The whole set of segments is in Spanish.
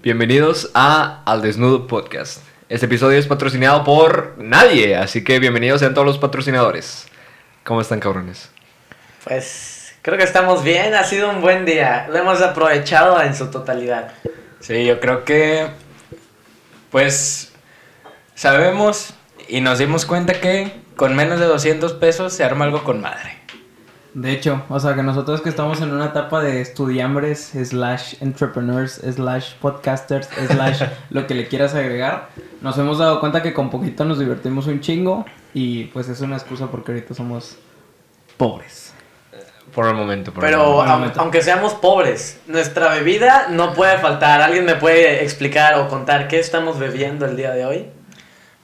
Bienvenidos a Al Desnudo Podcast. Este episodio es patrocinado por nadie, así que bienvenidos sean todos los patrocinadores. ¿Cómo están, cabrones? Pues creo que estamos bien, ha sido un buen día, lo hemos aprovechado en su totalidad. Sí, yo creo que pues sabemos y nos dimos cuenta que con menos de 200 pesos se arma algo con madre. De hecho, o sea que nosotros que estamos en una etapa de estudiambres, slash entrepreneurs, slash podcasters, slash lo que le quieras agregar, nos hemos dado cuenta que con poquito nos divertimos un chingo y pues es una excusa porque ahorita somos pobres. Por el momento. Por el Pero momento. aun- aunque seamos pobres, nuestra bebida no puede faltar. ¿Alguien me puede explicar o contar qué estamos bebiendo el día de hoy?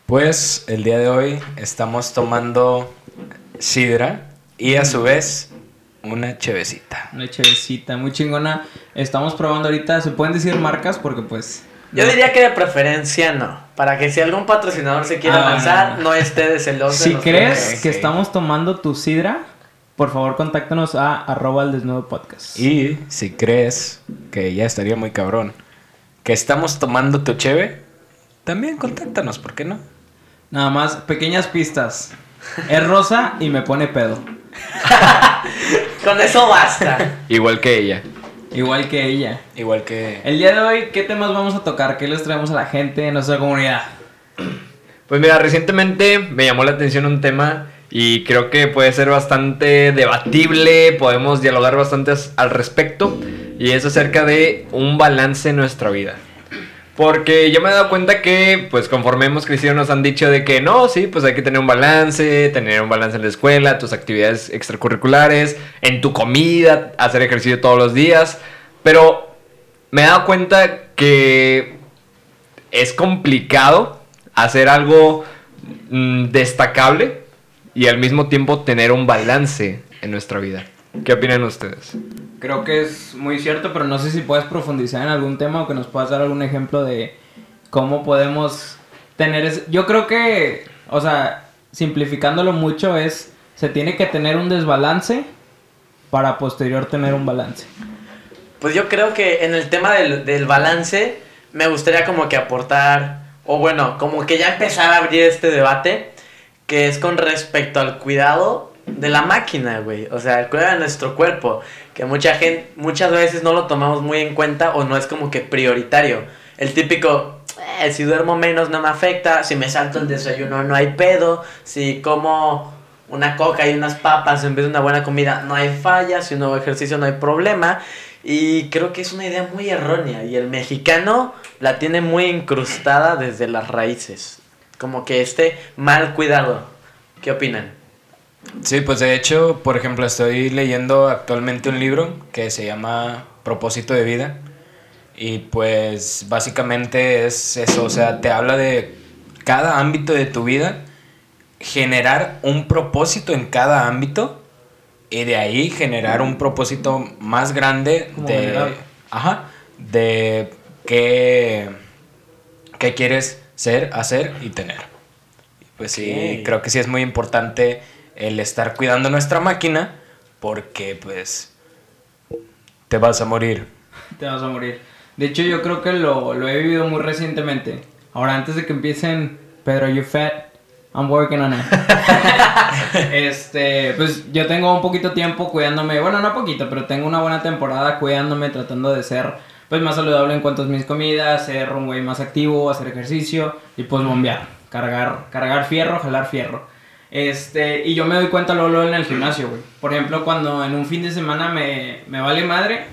Pues el día de hoy estamos tomando sidra y a su vez una chevecita. Una chevecita muy chingona. Estamos probando ahorita, se pueden decir marcas porque pues... Yo no- diría que de preferencia no, para que si algún patrocinador se quiere Ah, lanzar, no. no esté de celoso. Si crees que sí. estamos tomando tu sidra, por favor contáctanos a arroba el desnudo podcast. Y si crees que ya estaría muy cabrón que estamos tomando tu cheve, también contáctanos, ¿por qué no? Nada más, pequeñas pistas. Es rosa y me pone pedo. Con eso basta. Igual que ella. Igual que ella. Igual que... El día de hoy, ¿qué temas vamos a tocar? ¿Qué les traemos a la gente en nuestra comunidad? Pues mira, recientemente me llamó la atención un tema y creo que puede ser bastante debatible, podemos dialogar bastante as- al respecto y es acerca de un balance en nuestra vida. Porque yo me he dado cuenta que, pues conforme hemos crecido, nos han dicho de que no, sí, pues hay que tener un balance, tener un balance en la escuela, tus actividades extracurriculares, en tu comida, hacer ejercicio todos los días. Pero me he dado cuenta que es complicado hacer algo mm, destacable y al mismo tiempo tener un balance en nuestra vida. ¿Qué opinan ustedes? Creo que es muy cierto, pero no sé si puedes profundizar en algún tema o que nos puedas dar algún ejemplo de cómo podemos tener ese... Yo creo que, o sea, simplificándolo mucho es, se tiene que tener un desbalance para posterior tener un balance. Pues yo creo que en el tema del, del balance me gustaría como que aportar, o bueno, como que ya empezar a abrir este debate, que es con respecto al cuidado de la máquina, güey. O sea, el cuidado de nuestro cuerpo, que mucha gente, muchas veces no lo tomamos muy en cuenta o no es como que prioritario. El típico, "Eh, si duermo menos no me afecta, si me salto el desayuno no hay pedo, si como una coca y unas papas en vez de una buena comida no hay falla, si no hago ejercicio no hay problema. Y creo que es una idea muy errónea y el mexicano la tiene muy incrustada desde las raíces. Como que esté mal cuidado. ¿Qué opinan? Sí, pues de hecho, por ejemplo, estoy leyendo actualmente un libro que se llama Propósito de Vida. Y pues básicamente es eso, o sea, te habla de cada ámbito de tu vida, generar un propósito en cada ámbito y de ahí generar un propósito más grande de, ajá, de qué, qué quieres ser, hacer y tener. Pues sí, creo que sí es muy importante el estar cuidando nuestra máquina porque pues te vas a morir. Te vas a morir. De hecho, yo creo que lo, lo he vivido muy recientemente. Ahora, antes de que empiecen, Pedro, you fat, I'm working on it. este, pues yo tengo un poquito tiempo cuidándome, bueno, no poquito, pero tengo una buena temporada cuidándome, tratando de ser pues más saludable en cuanto a mis comidas, ser un güey más activo, hacer ejercicio y pues bombear, cargar, cargar fierro, jalar fierro. Este, y yo me doy cuenta luego, luego en el gimnasio, güey. Por ejemplo, cuando en un fin de semana me, me vale madre,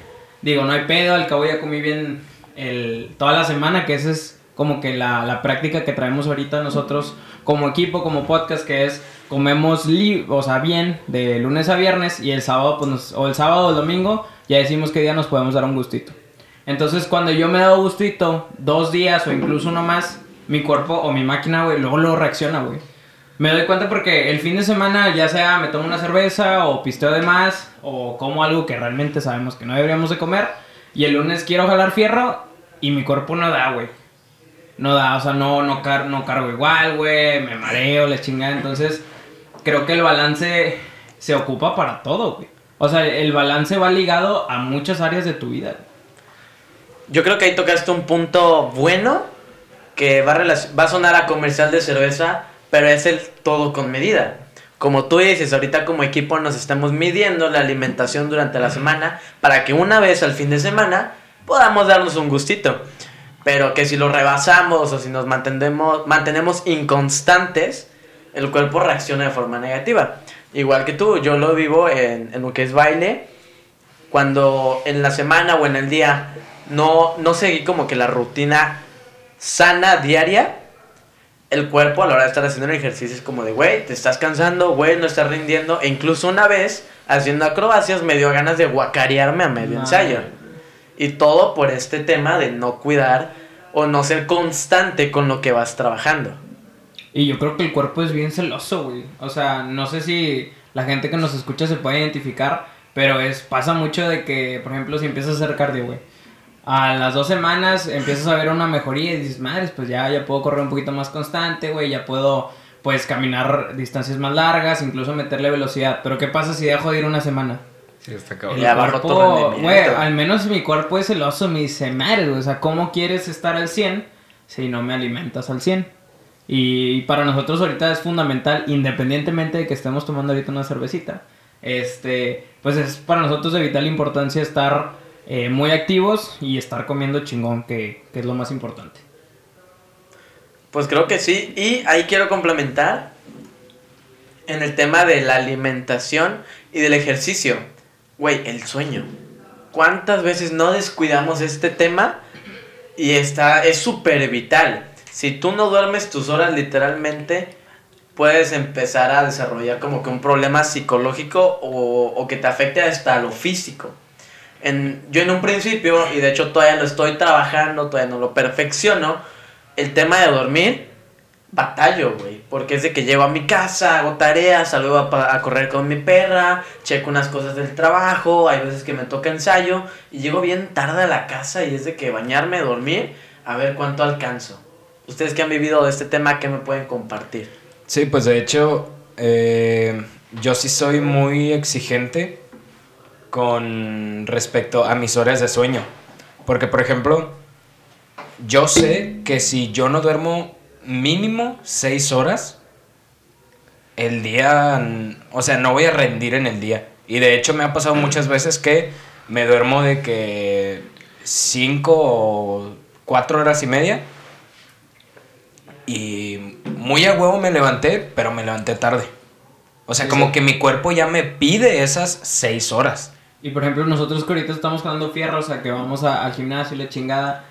digo, no hay pedo, al cabo ya comí bien el, toda la semana, que esa es como que la, la práctica que traemos ahorita nosotros como equipo, como podcast, que es comemos li o sea, bien de lunes a viernes y el sábado, pues, o el sábado o el domingo, ya decimos qué día nos podemos dar un gustito. Entonces, cuando yo me he dado gustito, dos días o incluso uno más, mi cuerpo o mi máquina, güey, luego lo reacciona, güey. Me doy cuenta porque el fin de semana ya sea me tomo una cerveza o pisteo de más o como algo que realmente sabemos que no deberíamos de comer y el lunes quiero jalar fierro y mi cuerpo no da, güey. No da, o sea, no, no, car no cargo igual, güey, me mareo, la chingada. Entonces, creo que el balance se ocupa para todo, güey. O sea, el balance va ligado a muchas áreas de tu vida. yo creo que ahí tocaste un punto bueno que va a, va a sonar a comercial de cerveza, pero es el todo con medida. Como tú dices, ahorita como equipo nos estamos midiendo la alimentación durante la semana para que una vez al fin de semana podamos darnos un gustito. Pero que si lo rebasamos o si nos mantenemos, mantenemos inconstantes, el cuerpo reacciona de forma negativa. Igual que tú, yo lo vivo en, lo que es baile. Cuando en la semana o en el día no, no seguí como que la rutina sana diaria, el cuerpo a la hora de estar haciendo el ejercicio es como de, güey, te estás cansando, güey, no estás rindiendo. E incluso una vez, haciendo acrobacias, me dio ganas de guacarearme a medio ensayo. Y todo por este tema de no cuidar o no ser constante con lo que vas trabajando. Y yo creo que el cuerpo es bien celoso, güey. O sea, no sé si la gente que nos escucha se puede identificar, pero es pasa mucho de que, por ejemplo, si empiezas a hacer cardio, güey. A las dos semanas empiezas a ver una mejoría y dices, madres, pues ya, ya puedo correr un poquito más constante, güey, ya puedo, pues, caminar distancias más largas, incluso meterle velocidad. Pero ¿qué pasa si dejo de ir una semana? Sí, está cabrón. Cuerpo, güey, al menos mi cuerpo es celoso, me dice, madre, güey, o sea, ¿cómo quieres estar al 100 si no me alimentas al 100? Y para nosotros ahorita es fundamental, independientemente de que estemos tomando ahorita una cervecita, este, pues es para nosotros de vital importancia estar eh, muy activos y estar comiendo chingón, que, que es lo más importante. Pues creo que sí. Y ahí quiero complementar en el tema de la alimentación y del ejercicio. Güey, el sueño. ¿Cuántas veces no descuidamos este tema? Y está, es súper vital. Si tú no duermes tus horas literalmente, puedes empezar a desarrollar como que un problema psicológico o, o que te afecte hasta lo físico. En, yo en un principio, y de hecho todavía lo estoy trabajando, todavía no lo perfecciono, el tema de dormir, batallo, güey. Porque es de que llego a mi casa, hago tareas, salgo a, a correr con mi perra, checo unas cosas del trabajo, hay veces que me toca ensayo, y llego bien tarde a la casa y es de que bañarme, dormir, a ver cuánto alcanzo. Ustedes que han vivido de este tema, ¿qué me pueden compartir? Sí, pues de hecho, eh, yo sí soy muy exigente con respecto a mis horas de sueño. Porque, por ejemplo, yo sé que si yo no duermo mínimo seis horas, el día, o sea, no voy a rendir en el día. Y de hecho me ha pasado muchas veces que me duermo de que cinco o cuatro horas y media. Y muy a huevo me levanté, pero me levanté tarde. O sea, Sí, como sí. que mi cuerpo ya me pide esas seis horas. Y por ejemplo, nosotros que ahorita estamos jugando fierro, o sea, que vamos a- al gimnasio y la chingada,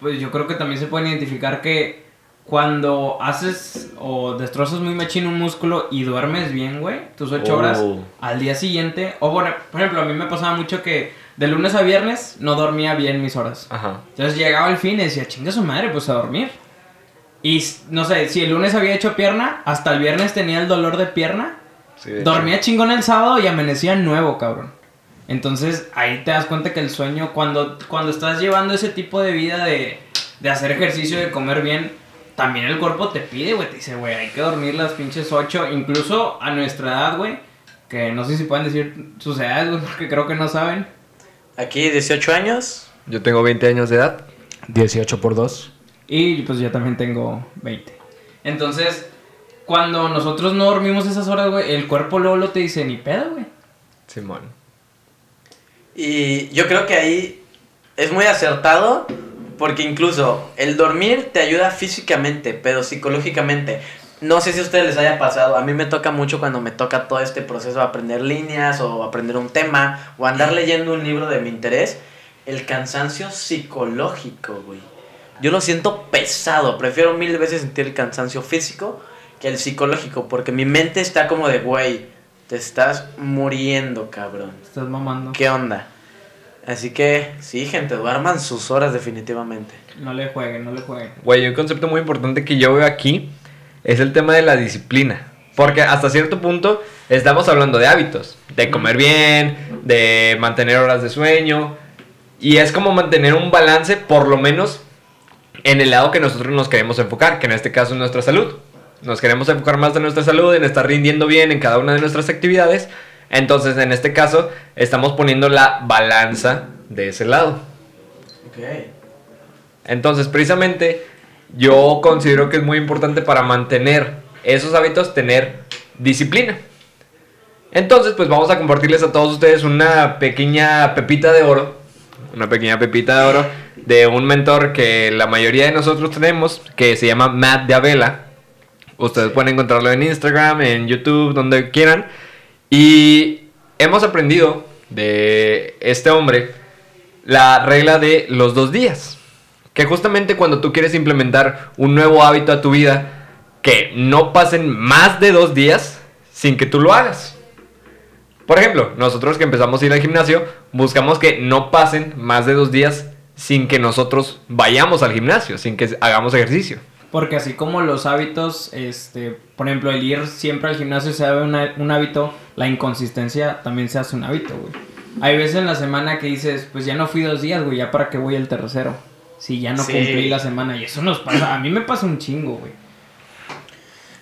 pues yo creo que también se puede identificar que cuando haces o destrozas muy machín un músculo y duermes bien, güey, tus ocho Oh. horas, al día siguiente, o bueno, por ejemplo, a mí me pasaba mucho que de lunes a viernes no dormía bien mis horas. Ajá. Entonces llegaba el fin y decía, chinga su madre, pues a dormir. Y no sé, si el lunes había hecho pierna, hasta el viernes tenía el dolor de pierna, Sí, de hecho. Dormía chingón el sábado y amanecía nuevo, cabrón. Entonces ahí te das cuenta que el sueño, cuando, cuando estás llevando ese tipo de vida de, de hacer ejercicio, de comer bien, también el cuerpo te pide, güey. Te dice, güey, hay que dormir las pinches 8, incluso a nuestra edad, güey. Que no sé si pueden decir sus edades, güey, porque creo que no saben. Aquí 18 años, Yo tengo 20 años de edad. 18 por 2. Y pues yo también tengo 20. Entonces, cuando nosotros no dormimos esas horas, güey, el cuerpo luego lo te dice, ni pedo, güey. Simón. Y yo creo que ahí es muy acertado porque incluso el dormir te ayuda físicamente, pero psicológicamente. No sé si a ustedes les haya pasado, a mí me toca mucho cuando me toca todo este proceso de aprender líneas o aprender un tema o andar leyendo un libro de mi interés, el cansancio psicológico, güey. Yo lo siento pesado, prefiero mil veces sentir el cansancio físico que el psicológico, porque mi mente está como de, güey, te estás muriendo, cabrón. Estás mamando. ¿Qué onda? Así que, sí, gente, duerman sus horas definitivamente. No le jueguen, no le jueguen. Güey, un concepto muy importante que yo veo aquí es el tema de la disciplina. Porque hasta cierto punto estamos hablando de hábitos, de comer bien, de mantener horas de sueño. Y es como mantener un balance, por lo menos, en el lado que nosotros nos queremos enfocar, que en este caso es nuestra salud. Nos queremos enfocar más en nuestra salud, en estar rindiendo bien en cada una de nuestras actividades. Entonces, en este caso, estamos poniendo la balanza de ese lado. Ok. Entonces, precisamente, yo considero que es muy importante para mantener esos hábitos tener disciplina. Entonces, pues vamos a compartirles a todos ustedes una pequeña pepita de oro, una pequeña pepita de oro de un mentor que la mayoría de nosotros tenemos, que se llama Matt de Avela. Ustedes pueden encontrarlo en Instagram, en YouTube, donde quieran. Y hemos aprendido de este hombre la regla de los dos días. Que justamente cuando tú quieres implementar un nuevo hábito a tu vida, que no pasen más de dos días sin que tú lo hagas. Por ejemplo, nosotros que empezamos a ir al gimnasio, buscamos que no pasen más de dos días sin que nosotros vayamos al gimnasio, sin que hagamos ejercicio. Porque así como los hábitos, este, por ejemplo, el ir siempre al gimnasio se hace una- un hábito, la inconsistencia también se hace un hábito, güey. Hay veces en la semana que dices, pues ya no fui dos días, güey, ya para qué voy el tercero. Si ya no Sí. cumplí la semana. Y eso nos pasa, a mí me pasa un chingo, güey.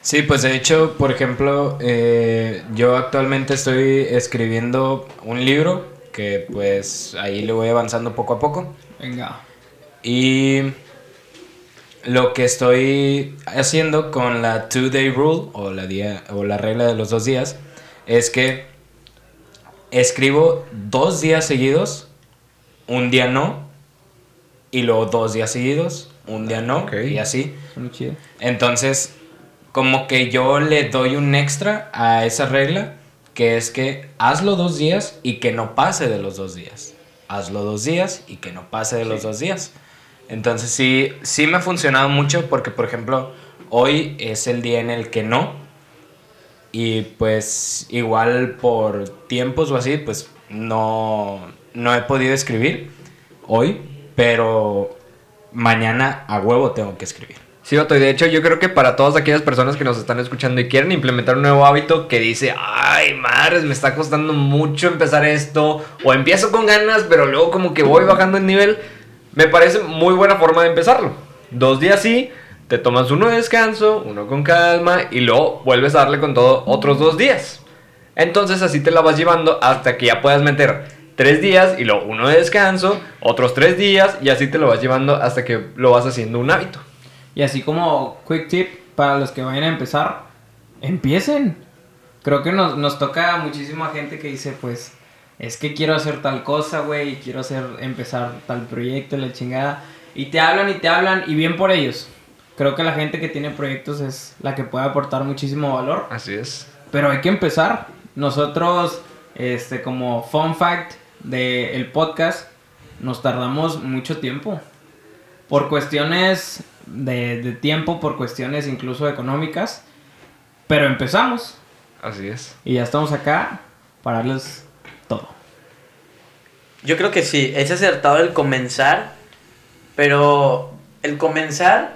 Sí, pues de hecho, por ejemplo, eh, yo actualmente estoy escribiendo un libro que pues ahí le voy avanzando poco a poco. Venga. Y lo que estoy haciendo con la two day rule o la, día, o la regla de los dos días es que escribo dos días seguidos, un día no, y luego dos días seguidos, un día no, y así. Entonces, como que yo le doy un extra a esa regla, que es que hazlo dos días y que no pase de los dos días. Hazlo dos días y que no pase de los dos días. Entonces sí, sí me ha funcionado mucho porque, por ejemplo, hoy es el día en el que no. Y pues igual por tiempos o así, pues no, no he podido escribir hoy, pero mañana a huevo tengo que escribir. Sí, Otto, y de hecho yo creo que para todas aquellas personas que nos están escuchando y quieren implementar un nuevo hábito que dice, ay, madres, me está costando mucho empezar esto, o empiezo con ganas, pero luego como que voy bajando el nivel, me parece muy buena forma de empezarlo. Dos días sí, te tomas uno de descanso, uno con calma, y luego vuelves a darle con todo otros dos días. Entonces así te la vas llevando hasta que ya puedas meter tres días y luego uno de descanso, otros tres días, y así te lo vas llevando hasta que lo vas haciendo un hábito. Y así como quick tip para los que vayan a empezar, empiecen. Creo que nos, nos toca muchísima gente que dice, pues, es que quiero hacer tal cosa, güey, y quiero hacer, empezar tal proyecto, la chingada. Y te hablan y te hablan, y bien por ellos. Creo que la gente que tiene proyectos es la que puede aportar muchísimo valor. Así es. Pero hay que empezar. Nosotros, este, como fun fact del podcast, nos tardamos mucho tiempo. Por cuestiones de, de tiempo, por cuestiones incluso económicas. Pero empezamos. Así es. Y ya estamos acá para darles. Yo creo que sí, es acertado el comenzar, pero el comenzar,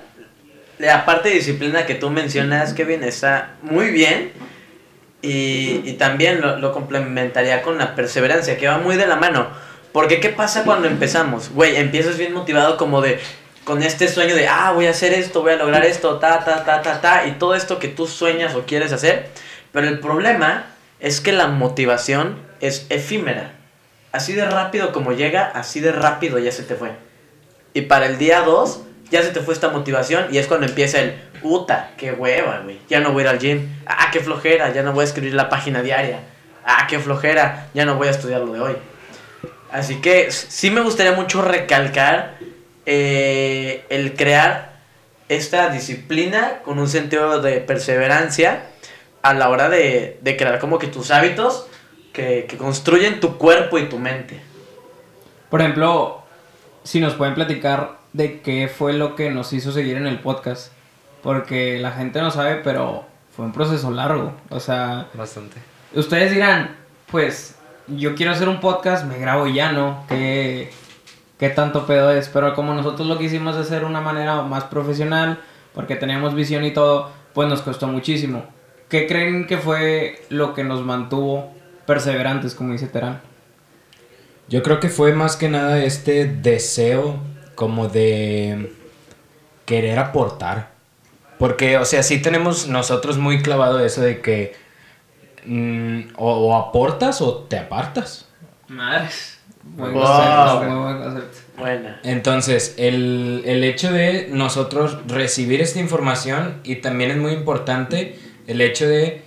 la parte de disciplina que tú mencionas, Kevin, está muy bien. Y, y también lo, lo complementaría con la perseverancia, que va muy de la mano. Porque ¿qué pasa cuando empezamos? Güey, empiezas bien motivado como de, con este sueño de, ah, voy a hacer esto, voy a lograr esto, ta, ta, ta, ta, ta, y todo esto que tú sueñas o quieres hacer. Pero el problema es que la motivación es efímera. Así de rápido como llega, así de rápido ya se te fue. Y para el día 2, ya se te fue esta motivación y es cuando empieza el, puta, qué hueva, güey. Ya no voy a ir al gym. Ah, qué flojera, ya no voy a escribir la página diaria. Ah, qué flojera, ya no voy a estudiar lo de hoy. Así que sí me gustaría mucho recalcar eh, el crear esta disciplina con un sentido de perseverancia a la hora de crear como que tus hábitos que, que construyen tu cuerpo y tu mente. Por ejemplo, si nos pueden platicar de qué fue lo que nos hizo seguir en el podcast. Porque la gente no sabe, pero fue un proceso largo. O sea, Bastante. Ustedes dirán, pues, yo quiero hacer un podcast, me grabo y ya, ¿no? ¿Qué, qué tanto pedo es? Pero como nosotros lo quisimos hacer de una manera más profesional, porque teníamos visión y todo, pues nos costó muchísimo. ¿Qué creen que fue lo que nos mantuvo perseverantes, como dice Terán? Yo creo que fue más que nada este deseo como de querer aportar. Porque, o sea, sí tenemos nosotros muy clavado eso de que mm, o, o aportas o te apartas. Madres. Buen Wow. concepto, muy buen concepto. Bueno, buena. Entonces, el, el hecho de nosotros recibir esta información y también es muy importante el hecho de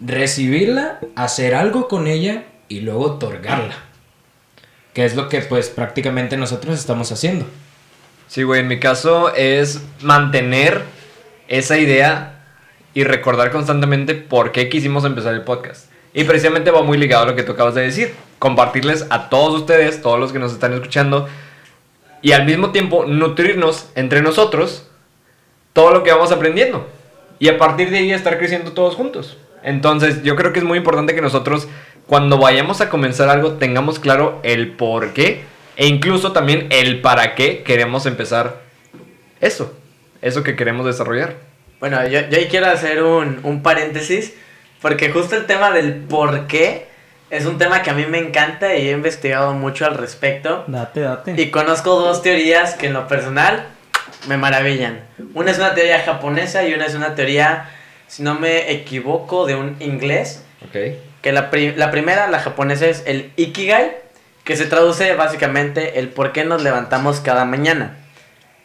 recibirla, hacer algo con ella y luego otorgarla. Que es lo que pues prácticamente nosotros estamos haciendo. Sí, güey, en mi caso es mantener esa idea y recordar constantemente por qué quisimos empezar el podcast. Y precisamente va muy ligado a lo que tú acabas de decir. Compartirles a todos ustedes, todos los que nos están escuchando, y al mismo tiempo nutrirnos entre nosotros todo lo que vamos aprendiendo. Y a partir de ahí estar creciendo todos juntos. Entonces yo creo que es muy importante que nosotros cuando vayamos a comenzar algo tengamos claro el por qué e incluso también el para qué queremos empezar eso, eso que queremos desarrollar. Bueno, yo, yo ahí quiero hacer un, un paréntesis, porque justo el tema del por qué es un tema que a mí me encanta y he investigado mucho al respecto. Date, date. Y conozco dos teorías que en lo personal me maravillan. Una es una teoría japonesa y una es una teoría, si no me equivoco, de un inglés. Ok. Que la, pri- la primera, la japonesa, es el Ikigai, que se traduce básicamente el por qué nos levantamos cada mañana.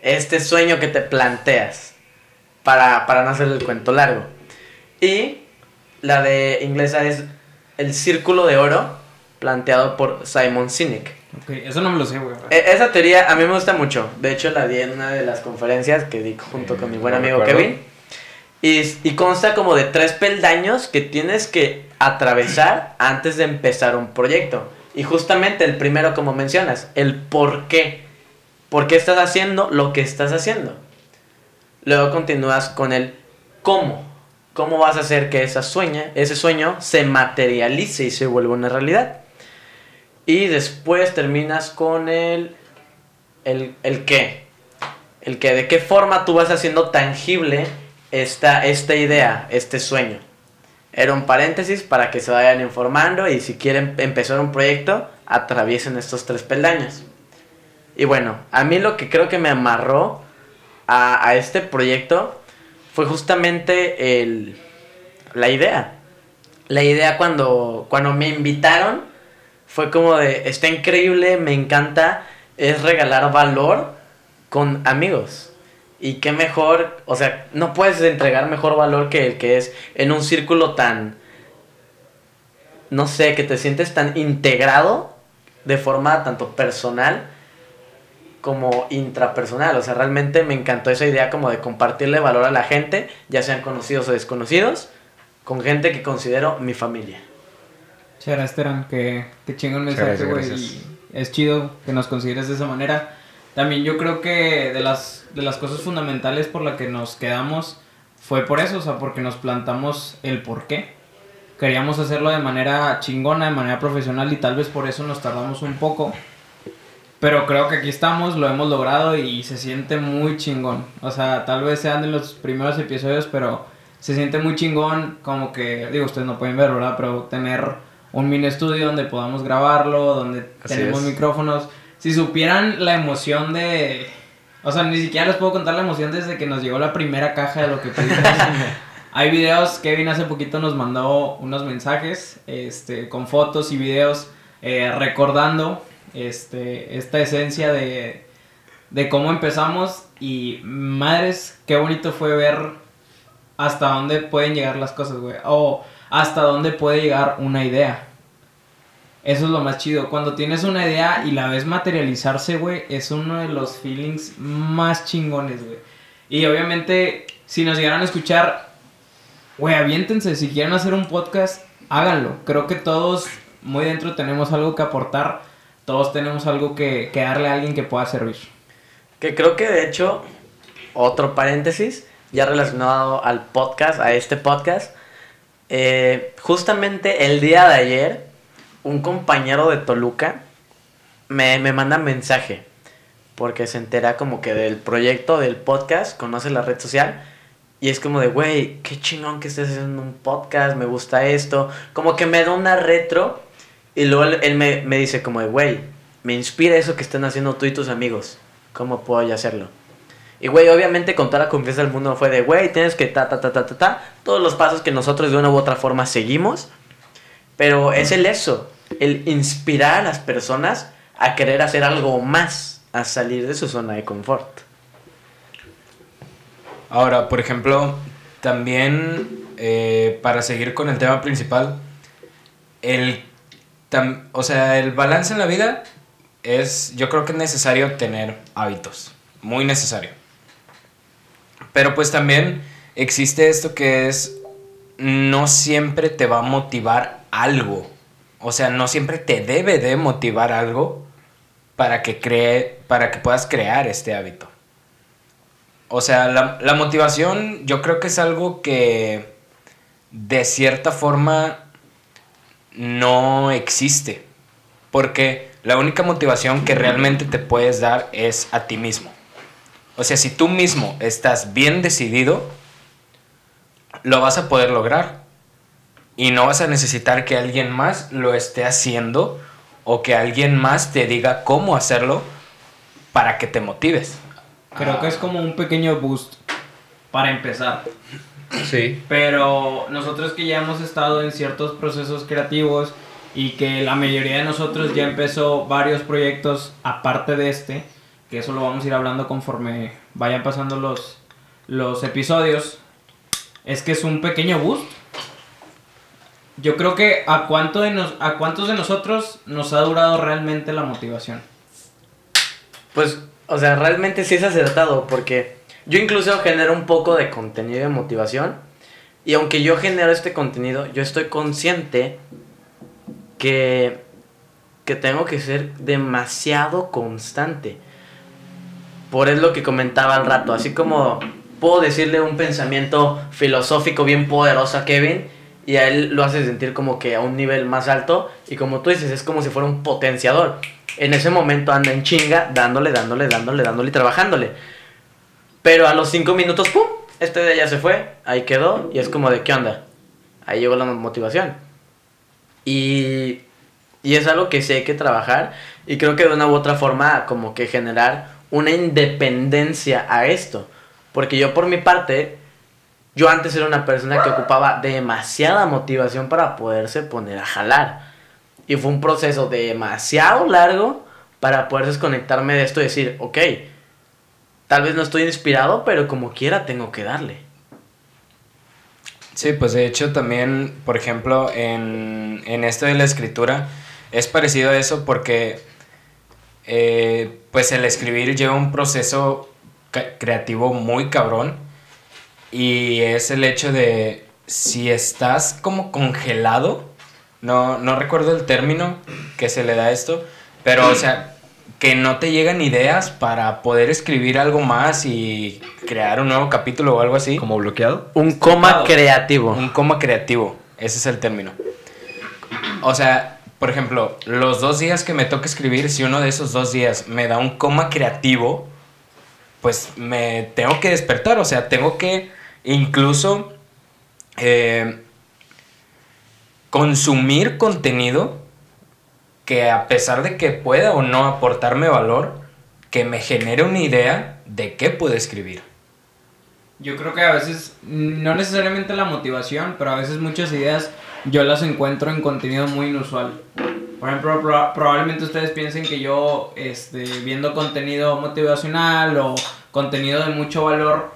Este sueño que te planteas, para, para no hacer el cuento largo. Y la de inglesa es el círculo de oro, planteado por Simon Sinek. Ok, eso no me lo sé, güey. E- Esa teoría a mí me gusta mucho. De hecho, la di en una de las conferencias que di junto con mi buen no amigo. Kevin. Y, consta como de tres peldaños que tienes que atravesar antes de empezar un proyecto. Y justamente el primero, como mencionas, el por qué. ¿Por qué estás haciendo lo que estás haciendo? Luego continúas con el cómo. ¿Cómo vas a hacer que esa sueña, ese sueño se materialice y se vuelva una realidad? Y después terminas con el, el, el qué. El que, de qué forma tú vas haciendo tangible esta, esta idea, este sueño. Era un paréntesis para que se vayan informando y si quieren empezar un proyecto, atraviesen estos tres peldaños. Y bueno, a mí lo que creo que me amarró a, a este proyecto fue justamente el, la idea. La idea cuando, cuando me invitaron fue como de, está increíble, me encanta, es regalar valor con amigos. Y qué mejor, o sea, no puedes entregar mejor valor que el que es en un círculo tan, no sé, que te sientes tan integrado de forma tanto personal como intrapersonal. O sea, realmente me encantó esa idea como de compartirle valor a la gente, ya sean conocidos o desconocidos, con gente que considero mi familia. Chara Esteran, que, que chingo el mensaje, güey. Es chido que nos consideres de esa manera. También yo creo que de las, de las cosas fundamentales por las que nos quedamos fue por eso, o sea, porque nos plantamos el por qué. Queríamos hacerlo de manera chingona, de manera profesional y tal vez por eso nos tardamos un poco. Pero creo que aquí estamos, lo hemos logrado y se siente muy chingón. O sea, tal vez sean de los primeros episodios, pero se siente muy chingón como que, digo, ustedes no pueden ver, ¿verdad? Pero tener un mini estudio donde podamos grabarlo, donde Así tenemos es. micrófonos. Si supieran la emoción de... O sea, ni siquiera les puedo contar la emoción desde que nos llegó la primera caja de lo que pedimos. Hay videos, Kevin hace poquito nos mandó unos mensajes este, con fotos y videos eh, recordando este, esta esencia de, de cómo empezamos y madres, qué bonito fue ver hasta dónde pueden llegar las cosas, güey. O hasta dónde puede llegar una idea. Eso es lo más chido. Cuando tienes una idea y la ves materializarse, güey, es uno de los feelings más chingones, güey. Y obviamente, si nos llegaran a escuchar, güey, aviéntense. Si quieren hacer un podcast, háganlo. Creo que todos muy dentro tenemos algo que aportar. Todos tenemos algo que, darle a alguien que pueda servir. Que creo que de hecho, otro paréntesis, ya relacionado al podcast, a este podcast. eh, justamente el día de ayer, un compañero de Toluca me, me manda mensaje. Porque se entera como que del proyecto del podcast, conoce la red social. Y es como de, güey, qué chingón que estés haciendo un podcast, me gusta esto. Como que me da una retro. Y luego él, me, me dice como de, güey, me inspira eso que están haciendo tú y tus amigos. ¿Cómo puedo hacerlo? Y güey, obviamente con toda la confianza del mundo fue de, güey, tienes que ta, ta, ta, ta, ta, ta. Todos los pasos que nosotros de una u otra forma seguimos. Pero es el eso, el inspirar a las personas a querer hacer algo más. a salir de su zona de confort. Ahora, por ejemplo, también eh, para seguir con el tema principal, el, tam- o sea, el balance en la vida es, yo creo que es necesario tener hábitos, muy necesario. Pero pues también existe esto que es, no siempre te va a motivar algo. O sea, no siempre te debe de motivar algo para que, cree, para que puedas crear este hábito. O sea, la, la motivación yo creo que es algo que de cierta forma no existe. Porque la única motivación que realmente te puedes dar es a ti mismo. O sea, si tú mismo estás bien decidido, lo vas a poder lograr. Y no vas a necesitar que alguien más lo esté haciendo o que alguien más te diga cómo hacerlo para que te motives. Creo que es como un pequeño boost para empezar. Sí. Pero nosotros que ya hemos estado en ciertos procesos creativos y que la mayoría de nosotros ya empezó varios proyectos aparte de este, que eso lo vamos a ir hablando conforme vayan pasando los, los episodios, es que es un pequeño boost. Yo creo que a, cuánto de nos, a cuántos de nosotros nos ha durado realmente la motivación. Pues, o sea, realmente sí es acertado porque yo incluso genero un poco de contenido de motivación y aunque yo genero este contenido, yo estoy consciente que, que tengo que ser demasiado constante. Por es lo que comentaba al rato, así como puedo decirle un pensamiento filosófico bien poderoso a Kevin y a él lo hace sentir como que a un nivel más alto y como tú dices, es como si fuera un potenciador. En ese momento anda en chinga, dándole, dándole, dándole, dándole y trabajándole. Pero a los cinco minutos, ¡pum! Este día ya se fue, ahí quedó y es como de, ¿qué onda? Ahí llegó la motivación. Y, y es algo que sí hay que trabajar y creo que de una u otra forma como que generar una independencia a esto. Porque yo por mi parte, yo antes era una persona que ocupaba demasiada motivación para poderse poner a jalar. Y fue un proceso demasiado largo para poder desconectarme de esto y decir, ok, tal vez no estoy inspirado, pero como quiera tengo que darle. Sí, pues de hecho también, por ejemplo, en, en esto de la escritura, es parecido a eso porque eh, pues el escribir lleva un proceso creativo muy cabrón y es el hecho de si estás como congelado, no, no recuerdo el término que se le da a esto, pero o sea, que no te llegan ideas para poder escribir algo más y crear un nuevo capítulo o algo así. Como bloqueado. Un coma creativo. Un coma creativo, ese es el término. O sea, por ejemplo, los dos días que me toca escribir, si uno de esos dos días me da un coma creativo, pues me tengo que despertar, o sea, tengo que incluso eh, consumir contenido que a pesar de que pueda o no aportarme valor, que me genere una idea de qué puedo escribir. Yo creo que a veces, no necesariamente la motivación, pero a veces muchas ideas yo las encuentro en contenido muy inusual. Por ejemplo, proba- probablemente ustedes piensen que yo, este, viendo contenido motivacional o contenido de mucho valor,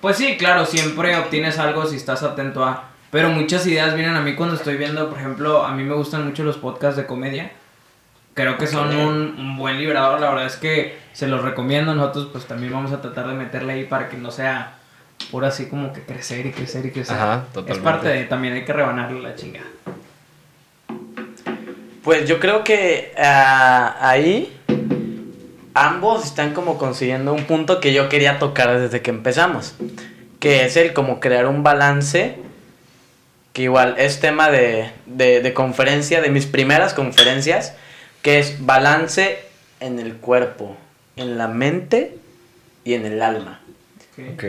pues sí, claro, siempre obtienes algo si estás atento a... Pero muchas ideas vienen a mí cuando estoy viendo, por ejemplo, a mí me gustan mucho los podcasts de comedia. Creo que son un, un buen liberador, la verdad es que se los recomiendo. Nosotros pues también vamos a tratar de meterle ahí para que no sea puro así como que crecer y crecer y crecer. Ajá, Es totalmente. parte de, también hay que rebanarle la chingada. Pues yo creo que ah, ahí ambos están como consiguiendo un punto que yo quería tocar desde que empezamos, que es el como crear un balance, que igual es tema de, de, de conferencia, de mis primeras conferencias, que es balance en el cuerpo, en la mente y en el alma Ok.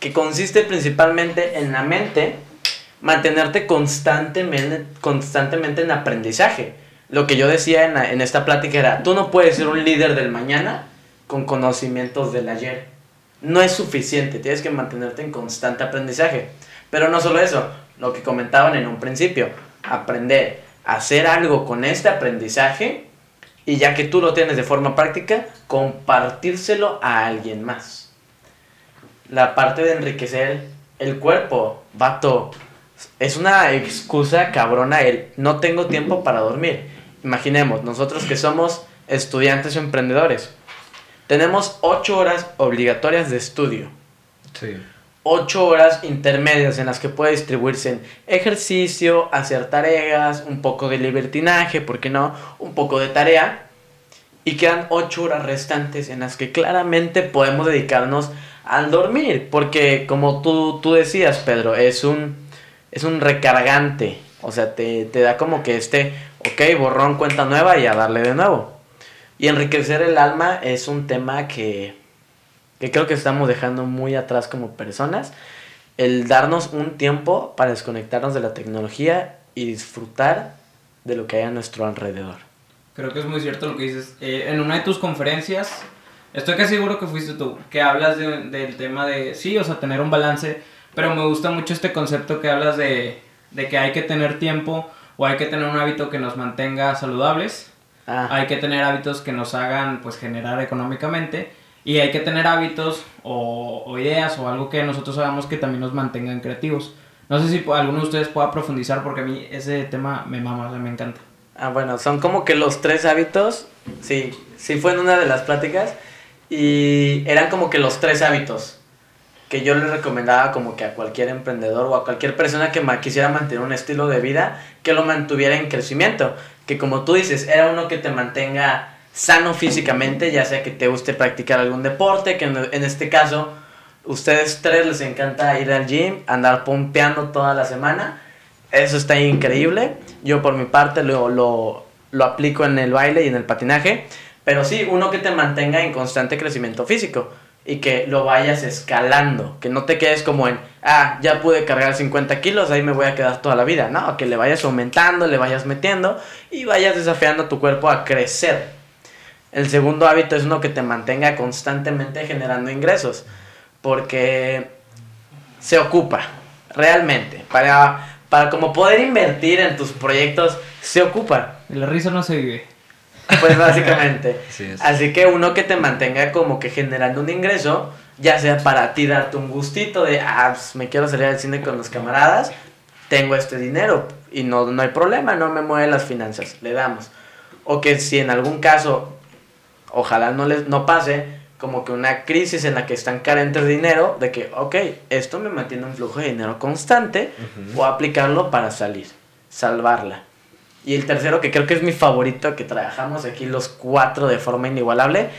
que consiste principalmente en la mente, mantenerte constantemente, constantemente en aprendizaje. Lo que yo decía en, en esta plática era, tú no puedes ser un líder del mañana con conocimientos del ayer. No es suficiente, tienes que mantenerte en constante aprendizaje. Pero no solo eso, lo que comentaban en un principio, aprender hacer algo con este aprendizaje Y ya que tú lo tienes de forma práctica, compartírselo a alguien más. La parte de enriquecer el cuerpo, vato, es una excusa cabrona el no tengo tiempo para dormir. Imaginemos, nosotros que somos estudiantes o emprendedores, tenemos 8 horas obligatorias de estudio. Sí. 8 horas intermedias en las que puede distribuirse en ejercicio, hacer tareas, un poco de libertinaje, ¿por qué no? Un poco de tarea. Y quedan 8 horas restantes en las que claramente podemos dedicarnos al dormir. Porque como tú, tú decías, Pedro, es un, es un recargante. O sea, te, te da como que este, ok, borrón, cuenta nueva y a darle de nuevo. Y enriquecer el alma es un tema que, que creo que estamos dejando muy atrás como personas. El darnos un tiempo para desconectarnos de la tecnología y disfrutar de lo que hay a nuestro alrededor. Creo que es muy cierto lo que dices. Eh, en una de tus conferencias, estoy casi seguro que fuiste tú, que hablas de- del tema de, sí, o sea, tener un balance, pero me gusta mucho este concepto que hablas de, de que hay que tener tiempo o hay que tener un hábito que nos mantenga saludables, Ah, hay que tener hábitos que nos hagan pues generar económicamente y hay que tener hábitos o, o ideas o algo que nosotros hagamos que también nos mantengan creativos. No sé si alguno de ustedes pueda profundizar porque a mí ese tema me mama, o sea, me encanta. ah, bueno, son como que los tres hábitos. Sí, sí fue en una de las pláticas. Y eran como que los tres hábitos que yo le recomendaba como que a cualquier emprendedor o a cualquier persona que quisiera mantener un estilo de vida que lo mantuviera en crecimiento. Que como tú dices, era uno que te mantenga sano físicamente, ya sea que te guste practicar algún deporte, que en, en este caso ustedes tres les encanta ir al gym, andar pompeando toda la semana. Eso está increíble. Yo por mi parte lo, lo, lo aplico en el baile y en el patinaje. Pero sí, uno que te mantenga en constante crecimiento físico y que lo vayas escalando. Que no te quedes como en, ah, ya pude cargar 50 kilos, ahí me voy a quedar toda la vida. No, que le vayas aumentando, le vayas metiendo y vayas desafiando a tu cuerpo a crecer. El segundo hábito es uno que te mantenga constantemente generando ingresos. Porque se ocupa, realmente. Para, para como poder invertir en tus proyectos, se ocupa. De la risa no se vive. Pues básicamente. Así que uno que te mantenga como que generando un ingreso, ya sea para ti darte un gustito de, ah, pues, me quiero salir al cine con los camaradas, tengo este dinero y no, no hay problema, no me mueven las finanzas, le damos. O que si en algún caso, ojalá no, les, no pase, como que una crisis en la que están carentes de dinero, de que, ok, esto me mantiene un flujo de dinero constante, Ujú. o aplicarlo para salir, salvarla. Y el tercero, que creo que es mi favorito, que trabajamos aquí los cuatro de forma inigualable,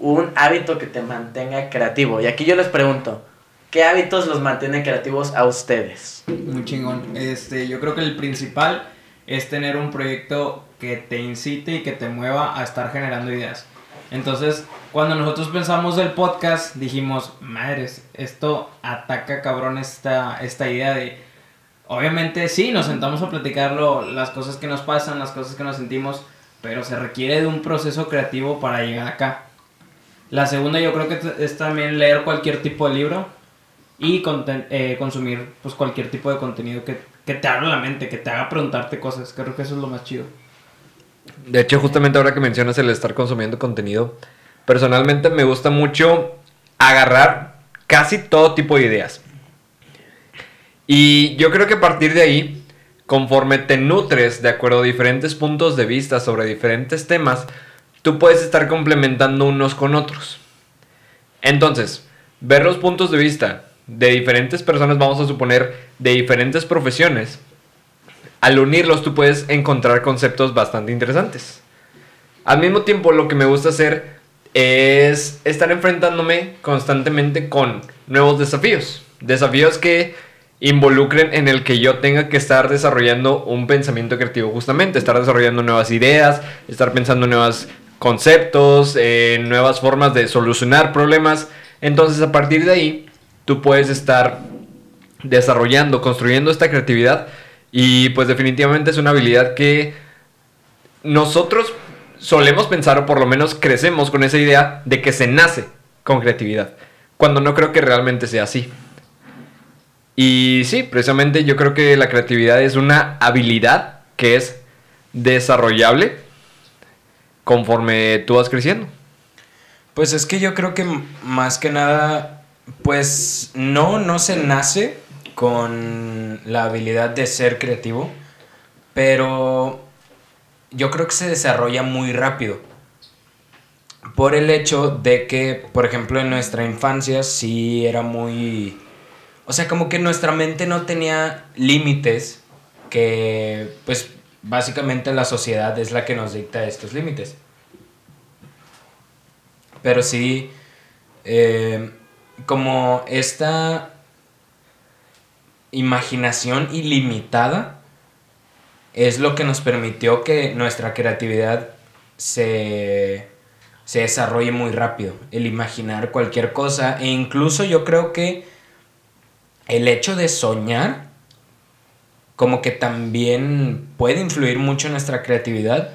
un hábito que te mantenga creativo. Y aquí yo les pregunto, ¿qué hábitos los mantienen creativos a ustedes? Muy chingón. Este, yo creo que el principal es tener un proyecto que te incite y que te mueva a estar generando ideas. Entonces, cuando nosotros pensamos del podcast, dijimos, madres, esto ataca cabrón esta, esta idea de... Obviamente sí, nos sentamos a platicarlo, las cosas que nos pasan, las cosas que nos sentimos, pero se requiere de un proceso creativo para llegar acá. La segunda yo creo que es también leer cualquier tipo de libro y eh, consumir pues cualquier tipo de contenido que, que te abra la mente, que te haga preguntarte cosas. Creo que eso es lo más chido. De hecho, justamente ahora que mencionas el estar consumiendo contenido, personalmente me gusta mucho agarrar casi todo tipo de ideas. Y yo creo que a partir de ahí, conforme te nutres de acuerdo a diferentes puntos de vista sobre diferentes temas, tú puedes estar complementando unos con otros. Entonces, ver los puntos de vista de diferentes personas, vamos a suponer, de diferentes profesiones, al unirlos tú puedes encontrar conceptos bastante interesantes. Al mismo tiempo, lo que me gusta hacer es estar enfrentándome constantemente con nuevos desafíos. Desafíos que involucren en el que yo tenga que estar desarrollando un pensamiento creativo justamente, estar desarrollando nuevas ideas, estar pensando en nuevos conceptos, en nuevas formas de solucionar problemas. Entonces, a partir de ahí, tú puedes estar desarrollando, construyendo esta creatividad y pues definitivamente es una habilidad que nosotros solemos pensar o por lo menos crecemos con esa idea de que se nace con creatividad, cuando no creo que realmente sea así. Y sí, precisamente yo creo que la creatividad es una habilidad que es desarrollable conforme tú vas creciendo. Pues es que yo creo que más que nada, pues no, no se nace con la habilidad de ser creativo, pero yo creo que se desarrolla muy rápido. Por el hecho de que, por ejemplo, en nuestra infancia sí era muy... O sea, como que nuestra mente no tenía límites que, pues, básicamente la sociedad es la que nos dicta estos límites. Pero sí, eh, como esta imaginación ilimitada es lo que nos permitió que nuestra creatividad se, se desarrolle muy rápido. El imaginar cualquier cosa e incluso yo creo que el hecho de soñar como que también puede influir mucho en nuestra creatividad.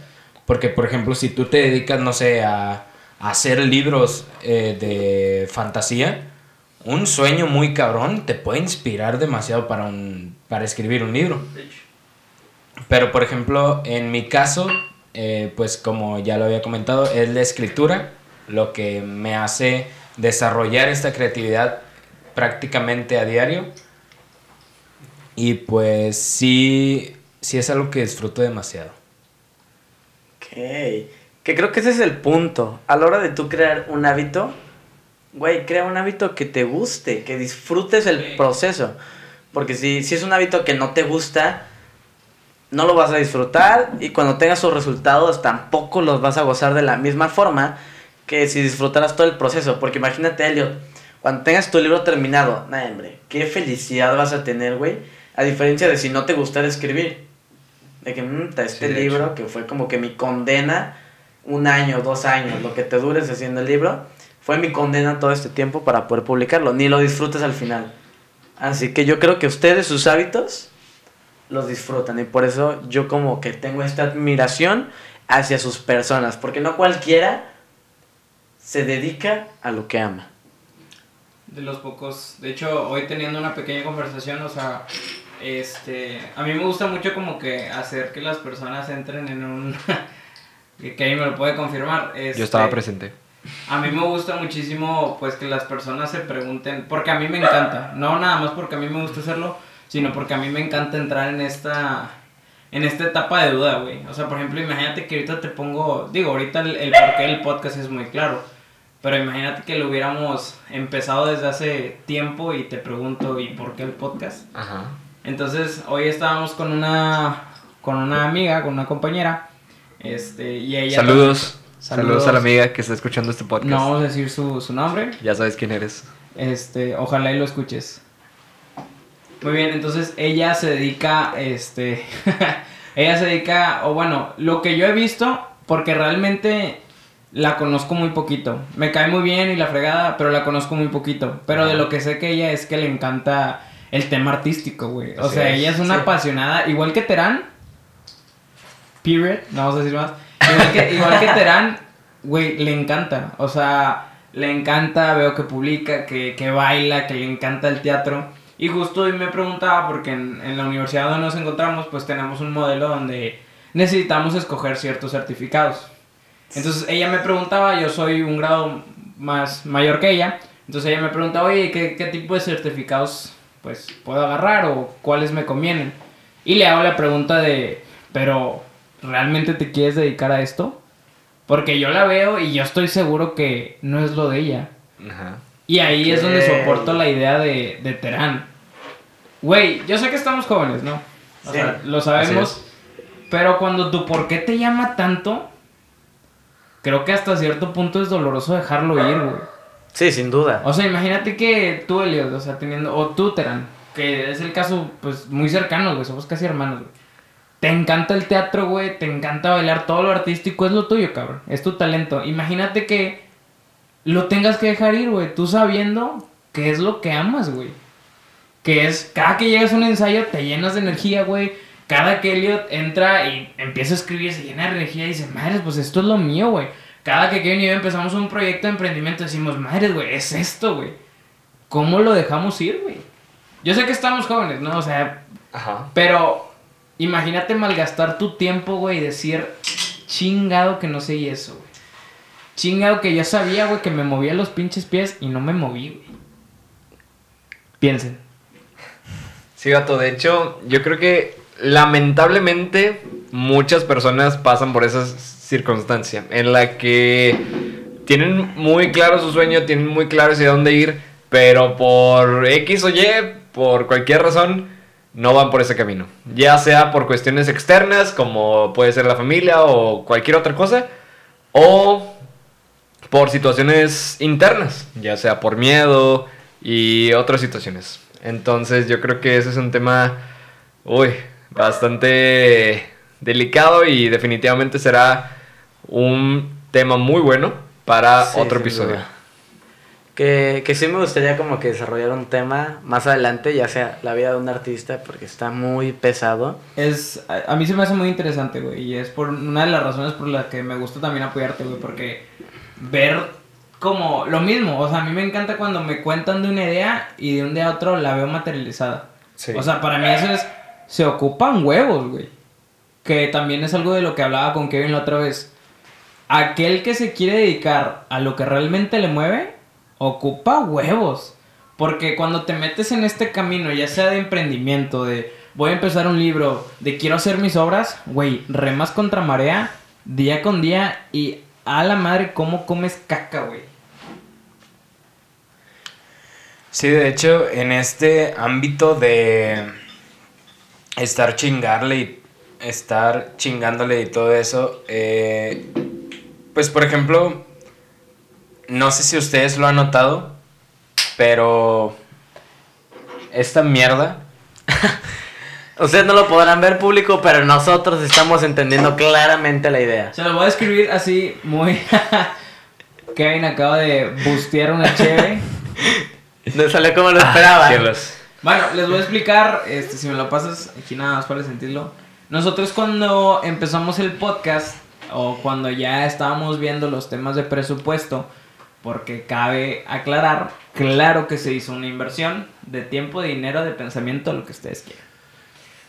Porque, por ejemplo, si tú te dedicas, no sé, a, a hacer libros eh, de fantasía, un sueño muy cabrón te puede inspirar demasiado para, un, para escribir un libro. Pero, por ejemplo, en mi caso, eh, pues como ya lo había comentado, es la escritura lo que me hace desarrollar esta creatividad prácticamente a diario. Y pues sí, sí es algo que disfruto demasiado. Ok. Que creo que ese es el punto. A la hora de tú crear un hábito, güey, crea un hábito que te guste, que disfrutes el Sí. proceso. Porque si, si es un hábito que no te gusta, no lo vas a disfrutar y cuando tengas sus resultados tampoco los vas a gozar de la misma forma que si disfrutaras todo el proceso. Porque imagínate, Elliot, cuando tengas tu libro terminado, nah, hombre, qué felicidad vas a tener, güey. A diferencia de si no te gustara escribir. De que, mm, ta, este Sí, libro que fue como que mi condena, un año, dos años, lo que te dures haciendo el libro, fue mi condena todo este tiempo para poder publicarlo. Ni lo disfrutes al final. Así que yo creo que ustedes, sus hábitos, los disfrutan. Y por eso yo como que tengo esta admiración hacia sus personas. Porque no cualquiera se dedica a lo que ama. De los pocos. De hecho, hoy teniendo una pequeña conversación, o sea, este, a mí me gusta mucho como que hacer que las personas entren en un que ahí me lo puede confirmar. Yo este, estaba presente. A mí me gusta muchísimo pues que las personas se pregunten, porque a mí me encanta, no nada más porque a mí me gusta hacerlo, sino porque a mí me encanta entrar en esta en esta etapa de duda, güey. O sea, por ejemplo, imagínate que ahorita te pongo, digo, ahorita el, el porqué del podcast es muy claro, pero imagínate que lo hubiéramos empezado desde hace tiempo y te pregunto, ¿y por qué el podcast? Ajá. Entonces, hoy estábamos con una con una amiga, con una compañera, este, y ella Saludos. Saludos. Saludos. a la amiga que está escuchando este podcast. no vamos a decir su, su nombre, Ya sabes quién eres. este, ojalá y lo escuches. Muy bien, entonces ella se dedica, este, ella se dedica, o bueno, lo que yo he visto, porque realmente la conozco muy poquito. Me cae muy bien y la fregada, pero la conozco muy poquito. Pero de lo que sé que ella es que le encanta el tema artístico, güey. O Así sea, es, ella es una sí. apasionada, igual que Terán. Period, no vamos a decir más. Igual que, igual que Terán, güey, le encanta. O sea, le encanta, veo que publica, que, que baila, que le encanta el teatro. Y justo hoy me preguntaba, porque en, en la universidad donde nos encontramos, pues tenemos un modelo donde necesitamos escoger ciertos certificados. Entonces ella me preguntaba, yo soy un grado más mayor que ella, entonces ella me preguntaba, oye, ¿qué, qué tipo de certificados pues puedo agarrar o cuáles me convienen? Y le hago la pregunta de, pero ¿realmente te quieres dedicar a esto? Porque yo la veo y yo estoy seguro que no es lo de ella. Ajá. Y ahí es donde soporto la idea de, de Terán. Güey, yo sé que estamos jóvenes, ¿no? O Sí, sea, lo sabemos. Pero cuando tu por qué te llama tanto, creo que hasta cierto punto es doloroso dejarlo ir, güey. Sí, sin duda. O sea, imagínate que tú, Eliot, o sea, teniendo, o tú, Terán, que es el caso, pues, muy cercano, güey, somos casi hermanos, güey. Te encanta el teatro, güey, te encanta bailar, todo lo artístico es lo tuyo, cabrón, es tu talento. Imagínate que lo tengas que dejar ir, güey, tú sabiendo que es lo que amas, güey. Que es, cada que llegas a un ensayo te llenas de energía, güey. Cada que Elliot entra y empieza a escribir, se llena de energía y dice, madres, pues esto es lo mío, güey. Cada que Kevin y yo empezamos un proyecto de emprendimiento decimos, madres, güey, es esto, güey. ¿Cómo lo dejamos ir, güey? Yo sé que estamos jóvenes, ¿no? O sea, Ajá. pero imagínate malgastar tu tiempo, güey, y decir, chingado que no seguí eso, güey. Chingado que yo sabía, güey, que me movía los pinches pies y no me moví, güey. Piensen. Sí, gato, de hecho, yo creo que lamentablemente muchas personas pasan por esa circunstancia en la que tienen muy claro su sueño, tienen muy claro hacia dónde ir, pero por X o Y, por cualquier razón, no van por ese camino. Ya sea por cuestiones externas, como puede ser la familia o cualquier otra cosa, o por situaciones internas, ya sea por miedo y otras situaciones. Entonces yo creo que ese es un tema, uy, bastante delicado y definitivamente será un tema muy bueno para Sí, otro episodio. duda. Que, que sí me gustaría como que desarrollar un tema más adelante, ya sea la vida de un artista, porque está muy pesado. Es, a, a mí se me hace muy interesante, güey. Y es por una de las razones por las que me gusta también apoyarte, güey. Porque ver como lo mismo. O sea, a mí me encanta cuando me cuentan de una idea y de un día a otro la veo materializada. Sí. O sea, para mí eso es. Se ocupan huevos, güey. Que también es algo de lo que hablaba con Kevin la otra vez. Aquel que se quiere dedicar a lo que realmente le mueve, ocupa huevos. Porque cuando te metes en este camino, ya sea de emprendimiento, de voy a empezar un libro, de quiero hacer mis obras, güey, remas contra marea, día con día, y a la madre, ¿cómo comes caca, güey? Sí, de hecho, en este ámbito de estar chingarle y estar chingándole y todo eso, eh, pues por ejemplo, no sé si ustedes lo han notado, pero esta mierda, Ustedes no lo podrán ver público, pero nosotros estamos entendiendo claramente la idea. Se lo voy a escribir así, muy... Kevin acaba de bustear una cheve. No salió como lo esperaba. Cielos. Bueno, les voy a explicar, este, si me lo pasas aquí nada más para sentirlo. Nosotros cuando empezamos el podcast, o cuando ya estábamos viendo los temas de presupuesto, porque cabe aclarar, claro que se hizo una inversión de tiempo, de dinero, de pensamiento, lo que ustedes quieran.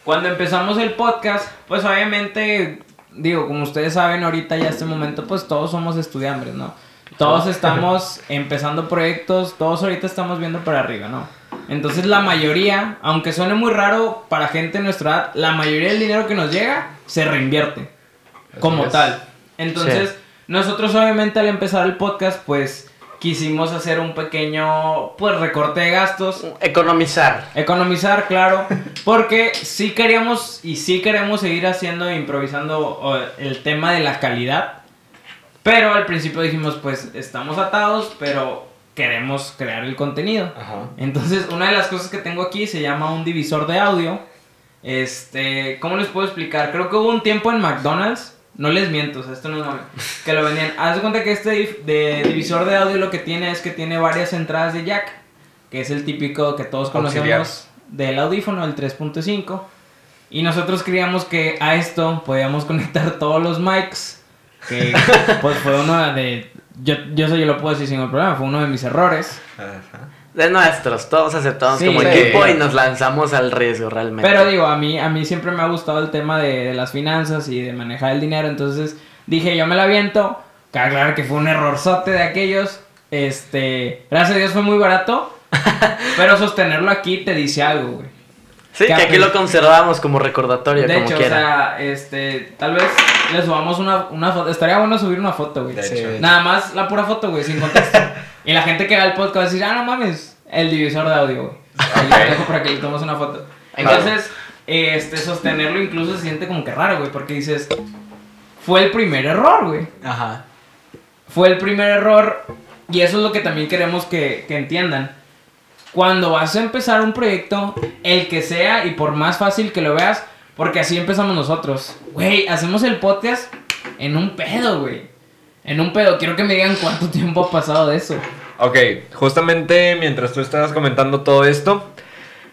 Cuando empezamos el podcast, pues obviamente, digo, como ustedes saben ahorita ya este momento, pues todos somos estudiantes, ¿no? Todos estamos empezando proyectos, todos ahorita estamos viendo para arriba, ¿no? Entonces la mayoría, aunque suene muy raro para gente de nuestra edad, la mayoría del dinero que nos llega se reinvierte como es. tal. Entonces, Sí. nosotros obviamente al empezar el podcast, pues quisimos hacer un pequeño, pues recorte de gastos. Economizar. Economizar, claro, porque sí queríamos y sí queremos seguir haciendo e improvisando el tema de la calidad. Pero al principio dijimos, pues estamos atados, pero queremos crear el contenido. Ajá. Entonces, una de las cosas que tengo aquí se llama un divisor de audio. Este, ¿cómo les puedo explicar? Creo que hubo un tiempo en McDonald's, no les miento, o sea, esto no es mame, que lo vendían. Haz de cuenta que este de divisor de audio lo que tiene es que tiene varias entradas de jack, que es el típico que todos Auxiliar. conocemos del audífono, el 3.5. Y nosotros creíamos que a esto podíamos conectar todos los mics, que pues fue uno de... Yo, yo eso yo lo puedo decir sin ningún problema, fue uno de mis errores. Ajá. De nuestros, todos aceptamos Sí, como sí. equipo y nos lanzamos al riesgo realmente. Pero digo, a mí, a mí siempre me ha gustado el tema de, de las finanzas y de manejar el dinero. Entonces dije, yo me la aviento. Claro que fue un errorzote de aquellos. Este, gracias a Dios fue muy barato. pero sostenerlo aquí te dice algo, güey. Sí, que que aquí apre- lo conservamos como recordatorio, De como hecho, o sea, este, tal vez le subamos una, una foto. Estaría bueno subir una foto, güey. De Sí. hecho. Nada más la pura foto, güey, sin contexto. y la gente que va al podcast va a decir, ah, no mames, el divisor de audio, güey. Ahí lo dejo para que le tomemos una foto. Entonces, este, sostenerlo incluso se siente como que raro, güey, porque dices, fue el primer error, güey. ajá, Fue el primer error y eso es lo que también queremos que, que entiendan. Cuando vas a empezar un proyecto, el que sea y por más fácil que lo veas, porque así empezamos nosotros. Güey, hacemos el podcast en un pedo, güey. En un pedo. Quiero que me digan cuánto tiempo ha pasado de eso. Ok, justamente mientras tú estabas comentando todo esto,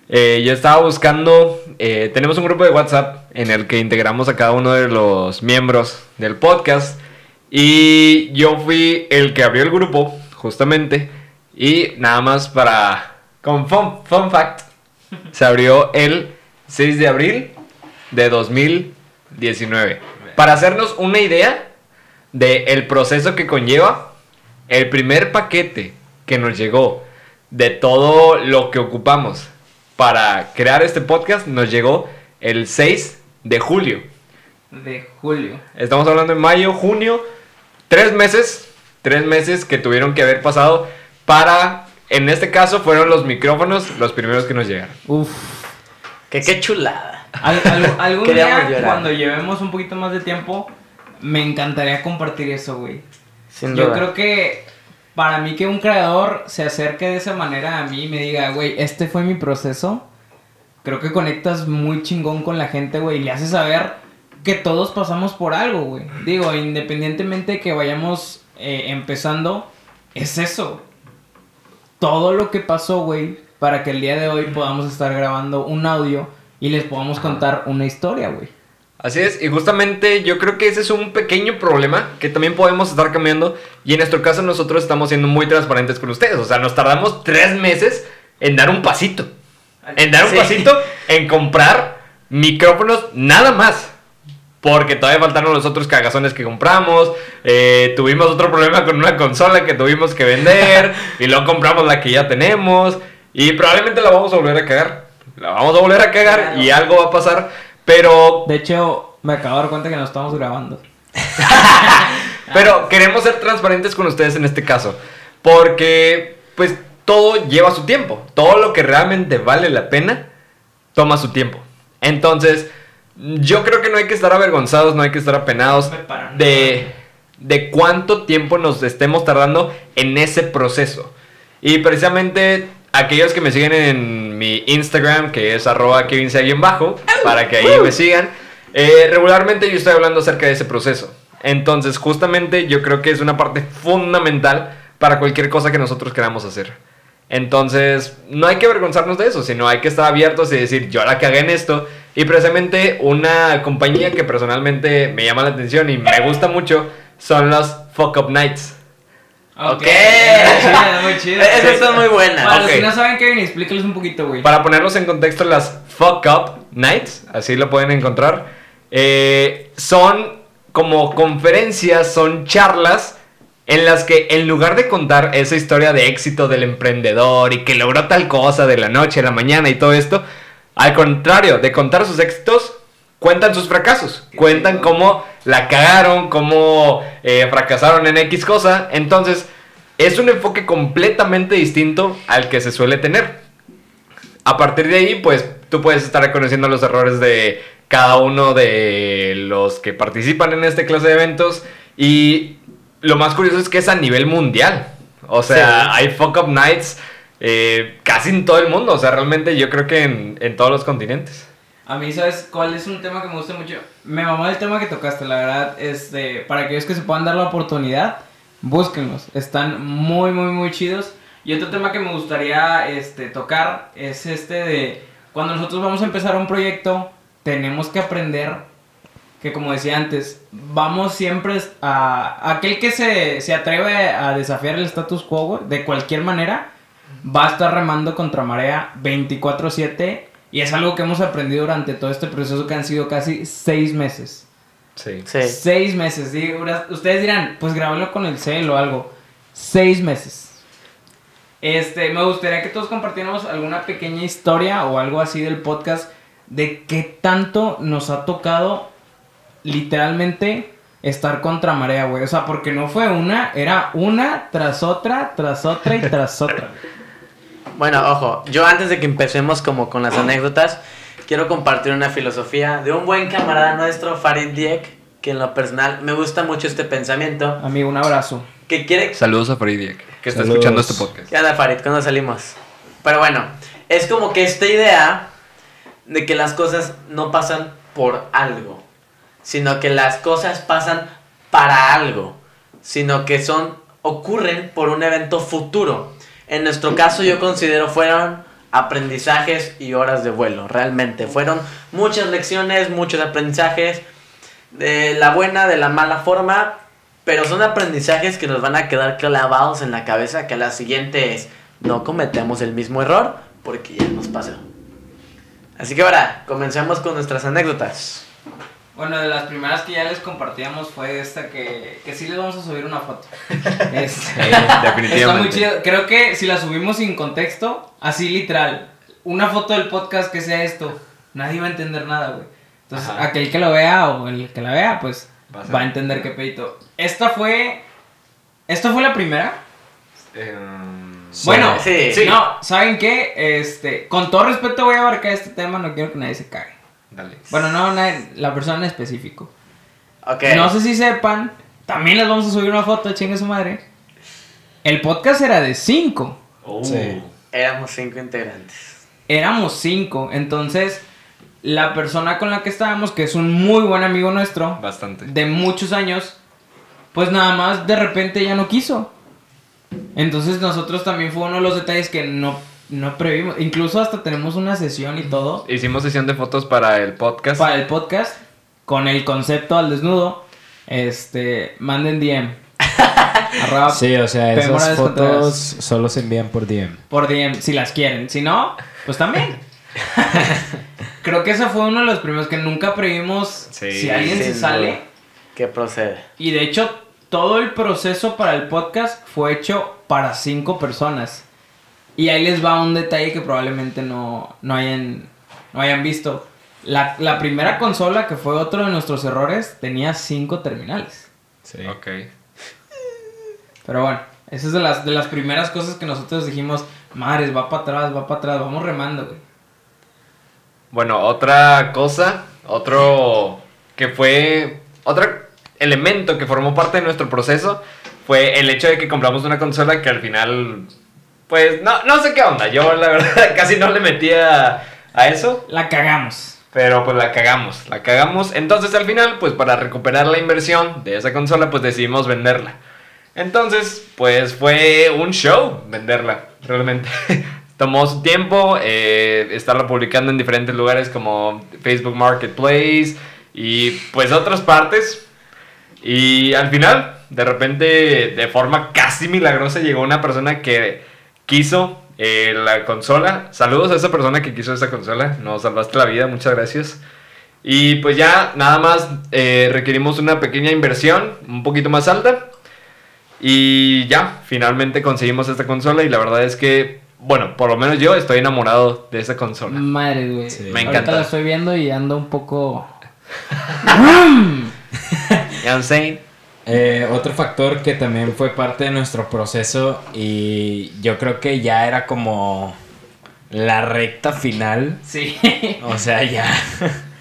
eh, yo estaba buscando, eh, tenemos un grupo de WhatsApp en el que integramos a cada uno de los miembros del podcast y yo fui el que abrió el grupo, justamente, y nada más para, con fun, fun fact, se abrió el 6 de abril de 2019. Para hacernos una idea del proceso que conlleva, el primer paquete que nos llegó de todo lo que ocupamos para crear este podcast nos llegó el 6 de julio. De julio. Estamos hablando de mayo, junio, tres meses, tres meses que tuvieron que haber pasado para, en este caso fueron los micrófonos los primeros que nos llegaron. Uf. Que qué chulada. Al- al- algún día, llorar. cuando llevemos un poquito más de tiempo, me encantaría compartir eso, güey. Sin Yo duda. creo que para mí que un creador se acerque de esa manera a mí y me diga, güey, este fue mi proceso, creo que conectas muy chingón con la gente, güey, y le haces saber que todos pasamos por algo, güey. Digo, independientemente de que vayamos eh, empezando, es eso. Todo lo que pasó, güey, para que el día de hoy podamos estar grabando un audio y les podamos contar una historia, güey. Así es, y justamente yo creo que ese es un pequeño problema que también podemos estar cambiando. Y en nuestro caso, nosotros estamos siendo muy transparentes con ustedes. O sea, nos tardamos tres meses en dar un pasito. En dar un Sí. pasito en comprar micrófonos, nada más. Porque todavía faltaron los otros cagazones que compramos. eh, tuvimos otro problema con una consola que tuvimos que vender. y luego compramos la que ya tenemos. Y probablemente la vamos a volver a cagar. La vamos a volver a cagar y algo va a pasar. Pero De hecho, me acabo de dar cuenta que nos estamos grabando. Pero queremos ser transparentes con ustedes en este caso. Porque, pues, todo lleva su tiempo. Todo lo que realmente vale la pena toma su tiempo. Entonces, yo creo que no hay que estar avergonzados, no hay que estar apenados de, de cuánto tiempo nos estemos tardando en ese proceso. Y precisamente aquellos que me siguen en mi Instagram, que es arroba bajo para que ahí me sigan, eh, regularmente yo estoy hablando acerca de ese proceso. Entonces, justamente yo creo que es una parte fundamental para cualquier cosa que nosotros queramos hacer. Entonces, no hay que avergonzarnos de eso, sino hay que estar abiertos y decir, yo la cagué en esto. Y precisamente una compañía que personalmente me llama la atención y me gusta mucho son los Fuck Up Nights. Ok. Muy chido, muy chido. Esas muy buenas. Para los Ok. que no saben, Kevin, explícales un poquito, güey. Para ponerlos en contexto, las Fuck Up Nights, así lo pueden encontrar, eh, son como conferencias, son charlas en las que en lugar de contar esa historia de éxito del emprendedor y que logró tal cosa de la noche a la mañana y todo esto, al contrario de contar sus éxitos, cuentan sus fracasos, cuentan cómo la cagaron, cómo eh, fracasaron en X cosa, entonces es un enfoque completamente distinto al que se suele tener. A partir de ahí, pues tú puedes estar reconociendo los errores de cada uno de los que participan en este clase de eventos. Y lo más curioso es que es a nivel mundial. O sea, Sí. hay fuck up nights eh, casi en todo el mundo. O sea, realmente yo creo que en, todos los continentes. A mí, ¿sabes cuál es un tema que me gusta mucho? Me mamó el tema que tocaste, la verdad. Este, para aquellos que se puedan dar la oportunidad, búsquenlos. Están muy, muy, muy chidos. Y otro tema que me gustaría este, tocar es este de cuando nosotros vamos a empezar un proyecto, tenemos que aprender que, como decía antes, vamos siempre a. Aquel que se, se atreve a desafiar el status quo de cualquier manera, va a estar remando contra marea 24-7. Y es algo que hemos aprendido durante todo este proceso que han sido casi seis meses. Sí. Sí. Seis meses. sí, ustedes dirán, pues grábenlo con el cel o algo. Seis meses. Este, me gustaría que todos compartiéramos alguna pequeña historia o algo así del podcast de qué tanto nos ha tocado literalmente estar contra marea, güey. O sea, porque no fue una, era una tras otra, tras otra y tras otra. Bueno, ojo, yo antes de que empecemos como con las anécdotas, quiero compartir una filosofía de un buen camarada nuestro, Farid Diek, que en lo personal me gusta mucho este pensamiento, Amigo, un abrazo. que quiere... Saludos a Farid que está Saludos. escuchando este podcast. ¿Qué onda, Farid? ¿Cuándo salimos? Pero bueno, es como que esta idea de que las cosas no pasan por algo, sino que las cosas pasan para algo, sino que son ocurren por un evento futuro. En nuestro caso yo considero fueron aprendizajes y horas de vuelo, realmente fueron muchas lecciones, muchos aprendizajes de la buena, de la mala forma, pero son aprendizajes que nos van a quedar clavados en la cabeza que la siguiente es no cometemos el mismo error porque ya nos pasó. Así que ahora, comencemos con nuestras anécdotas. Bueno, de las primeras que ya les compartíamos fue esta que, que sí les vamos a subir una foto. Este, definitivamente. Está muy chido. Creo que si la subimos sin contexto, así literal, una foto del podcast que sea esto, nadie va a entender nada, güey. Entonces, Ajá. aquel que lo vea o el que la vea, pues Va va a entender qué pedito. Esta fue. Esta fue la primera. Em, Bueno, Sí. Sí. No, ¿saben qué? Este, con todo respeto voy a abarcar este tema, no quiero que nadie se cague. Dale. Bueno, no, nadie- la persona en específico. Ok. No sé si sepan, también les vamos a subir una foto, chingue su madre. El podcast era de cinco. Oh. Sí. Éramos cinco integrantes. Éramos cinco. Entonces, la persona con la que estábamos, que es un muy buen amigo nuestro, Bastante. de muchos años, pues nada más de repente ya no quiso. Entonces nosotros también fue uno de los detalles que no, no previmos. Incluso hasta tenemos una sesión y todo Hicimos sesión de fotos para el podcast. para el podcast con el concepto al desnudo. Este, manden DM. Sí, o sea, esas fotos solo se envían por DM. por DM si las quieren. Si no, pues también. Creo que ese fue uno de los primeros que nunca previmos Sí, si alguien se sale. ¿Qué procede? Y de hecho, todo el proceso para el podcast fue hecho para cinco personas. Y ahí les va un detalle que probablemente no, no, hayan, no hayan visto. La, la primera consola, que fue otro de nuestros errores, tenía cinco terminales. Sí. Ok. Pero bueno, esa es de las, de las primeras cosas que nosotros dijimos, madres, va para atrás, va para atrás, vamos remando, güey. Bueno, otra cosa, otro que fue, otro elemento que formó parte de nuestro proceso fue el hecho de que compramos una consola que al final, pues, no, no sé qué onda, yo la verdad casi no le metía a eso, La cagamos. pero pues la cagamos, la cagamos, entonces al final, pues para recuperar la inversión de esa consola, pues decidimos venderla. Entonces, pues fue un show venderla, realmente. Tomó su tiempo, eh, estarla publicando en diferentes lugares como Facebook Marketplace y pues otras partes. Y al final, de repente, de forma casi milagrosa, llegó una persona que quiso eh, la consola. Saludos a esa persona que quiso esa consola. Nos salvaste la vida, muchas gracias. Y pues ya nada más eh, requerimos una pequeña inversión, un poquito más alta. Y ya, finalmente conseguimos esta consola y la verdad es que, bueno, por lo menos yo estoy enamorado de esa consola. Madre, güey. Sí. Me Ahorita encanta. la estoy viendo y ando un poco... Ya I'm saying? Eh, otro factor que también fue parte de nuestro proceso y yo creo que ya era como la recta final, Sí. o sea, ya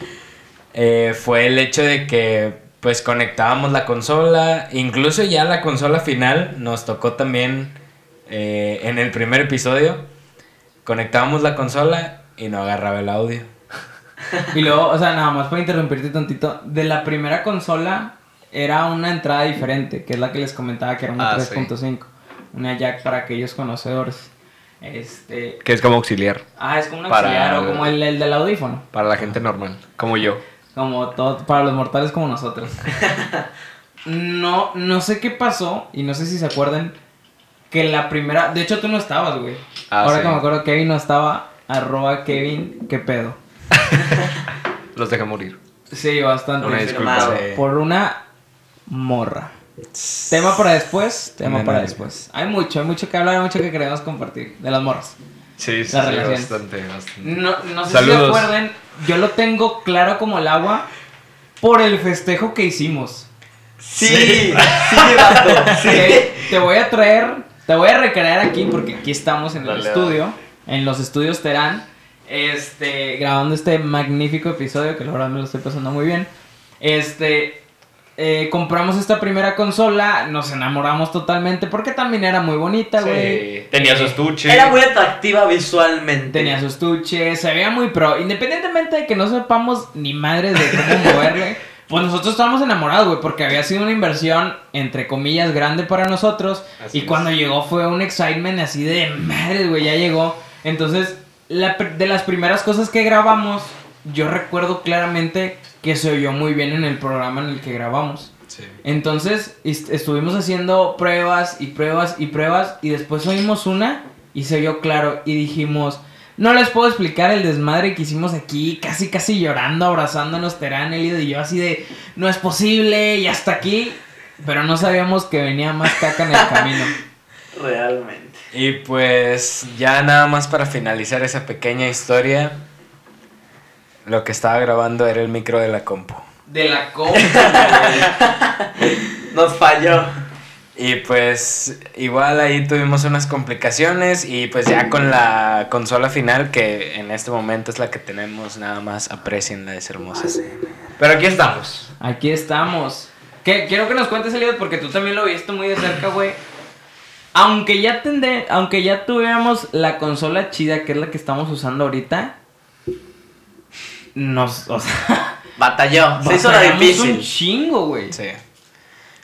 eh, fue el hecho de que pues conectábamos la consola, incluso ya la consola final nos tocó también eh, en el primer episodio, conectábamos la consola y no agarraba el audio. Y luego, o sea, nada más para interrumpirte tantito, de la primera consola era una entrada diferente, que es la que les comentaba que era una Ah, sí. 3.5, una jack para aquellos conocedores. Este, Que es como auxiliar ah, es como un Para auxiliar o como el, el del audífono, para la gente normal, como yo. como todo para los mortales como nosotros. no no sé qué pasó y no sé si se acuerdan que la primera, de hecho tú no estabas, güey. Ah, Ahora sí. que me acuerdo Kevin no estaba arroba Kevin, qué pedo. Los dejé morir. Sí, bastante. Una disculpa. Sí. Por una morra. Tema para después, tema No, para no, después. Hay mucho, hay mucho que hablar, hay mucho que queremos compartir de las morras. Sí, sí, sí, bastante, bastante. No, no sé si se acuerden, yo lo tengo claro como el agua por el festejo que hicimos. Sí, sí, vato, sí. Que te voy a traer, te voy a recrear aquí porque aquí estamos en el estudio, en los estudios Terán, este, grabando este magnífico episodio que la verdad me lo estoy pasando muy bien. Este, eh, compramos esta primera consola, nos enamoramos totalmente porque también era muy bonita, güey. Sí, Tenía su estuche. Era muy atractiva visualmente. Tenía su estuche, se veía muy pro. Independientemente de que no sepamos ni madres de cómo moverle, pues nosotros estábamos enamorados, güey, porque había sido una inversión, entre comillas, grande para nosotros. Así y es. cuando llegó fue un excitement así de madres, güey, ya llegó. Entonces, la de las primeras cosas que grabamos, yo recuerdo claramente que se oyó muy bien en el programa en el que grabamos. Sí. Entonces est- estuvimos haciendo pruebas y pruebas y pruebas y después oímos una y se vio claro y dijimos, No les puedo explicar el desmadre que hicimos aquí, casi casi llorando, abrazándonos, Terán, Eliud y yo, así de, no es posible, y hasta aquí. Pero no sabíamos que venía más caca en el camino. Realmente. Y pues ya nada más para finalizar esa pequeña historia, lo que estaba grabando era el micro de la compu. De la compa, Nos falló. Y pues igual ahí tuvimos unas complicaciones y pues ya con la consola final que en este momento es la que tenemos, nada más aprecienla, es hermosa. Pero aquí estamos. Aquí estamos. ¿Qué? Quiero que nos cuentes, Eliud, porque tú también lo viste muy de cerca, güey. Aunque ya tende, aunque ya tuviéramos la consola chida, que es la que estamos usando ahorita, nos, o sea, Batalló. Se hizo la batallamos difícil. un chingo, güey. Sí.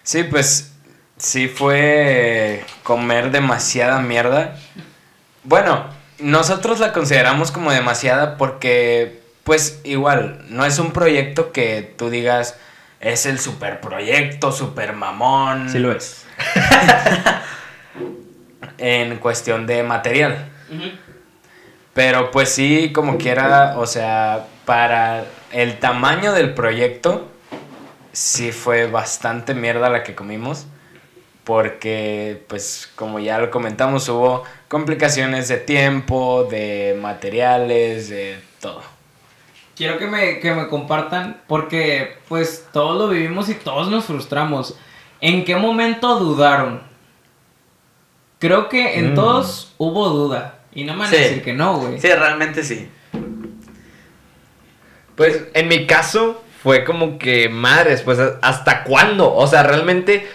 Sí, pues sí fue comer demasiada mierda. Bueno, nosotros la consideramos como demasiada porque, pues igual, no es un proyecto que tú digas es el super proyecto, super mamón. Sí lo es. En cuestión de material. Pero pues sí, como quiera, o sea, para el tamaño del proyecto, sí fue bastante mierda la que comimos. Porque, pues, como ya lo comentamos, hubo complicaciones de tiempo, de materiales, de todo. Quiero que me, que me compartan, porque pues todos lo vivimos y todos nos frustramos. ¿En qué momento dudaron? Creo que en Mm. todos hubo duda. Y no me van Sí. a decir que no, güey. Sí, realmente sí. Pues en mi caso fue como que, madres, pues ¿hasta cuándo? O sea, realmente,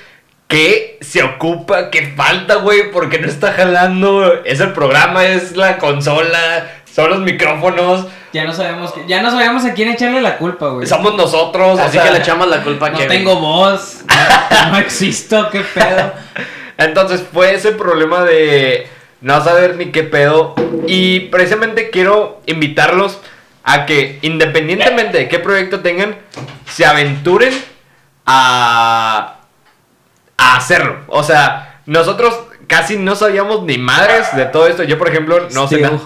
¿qué se ocupa? ¿Qué falta, güey? Porque no está jalando. Es el programa, es la consola, son los micrófonos, Ya no sabemos que- ya no sabemos a quién echarle la culpa, güey. somos nosotros. o Así sea, que le echamos la culpa a No Kevin. tengo voz, no, no existo, qué pedo. Entonces fue ese problema de no saber ni qué pedo. Y precisamente quiero invitarlos a que independientemente de qué proyecto tengan, se aventuren a, a hacerlo. O sea, nosotros casi no sabíamos ni madres de todo esto. Yo, por ejemplo, no sé nada.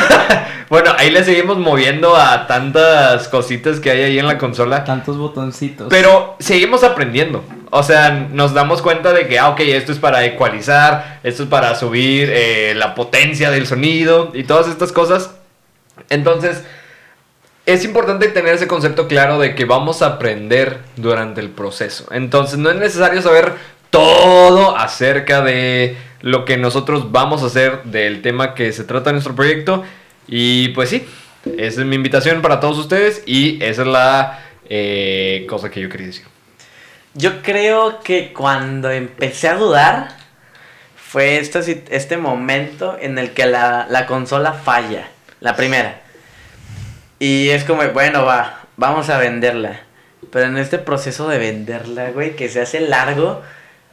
bueno, ahí le seguimos moviendo a tantas cositas que hay ahí en la consola. Tantos botoncitos. Pero seguimos aprendiendo. O sea, nos damos cuenta de que, ah, ok, esto es para ecualizar, esto es para subir eh, la potencia del sonido y todas estas cosas. Entonces, es importante tener ese concepto claro de que vamos a aprender durante el proceso. Entonces, no es necesario saber todo acerca de lo que nosotros vamos a hacer del tema que se trata en nuestro proyecto. Y pues sí, esa es mi invitación para todos ustedes y esa es la eh, cosa que yo quería decir. Yo creo que cuando empecé a dudar fue sit- este momento en el que la, la consola falla, la primera. Y es como, bueno, va, vamos a venderla. Pero en este proceso de venderla, güey, que se hace largo,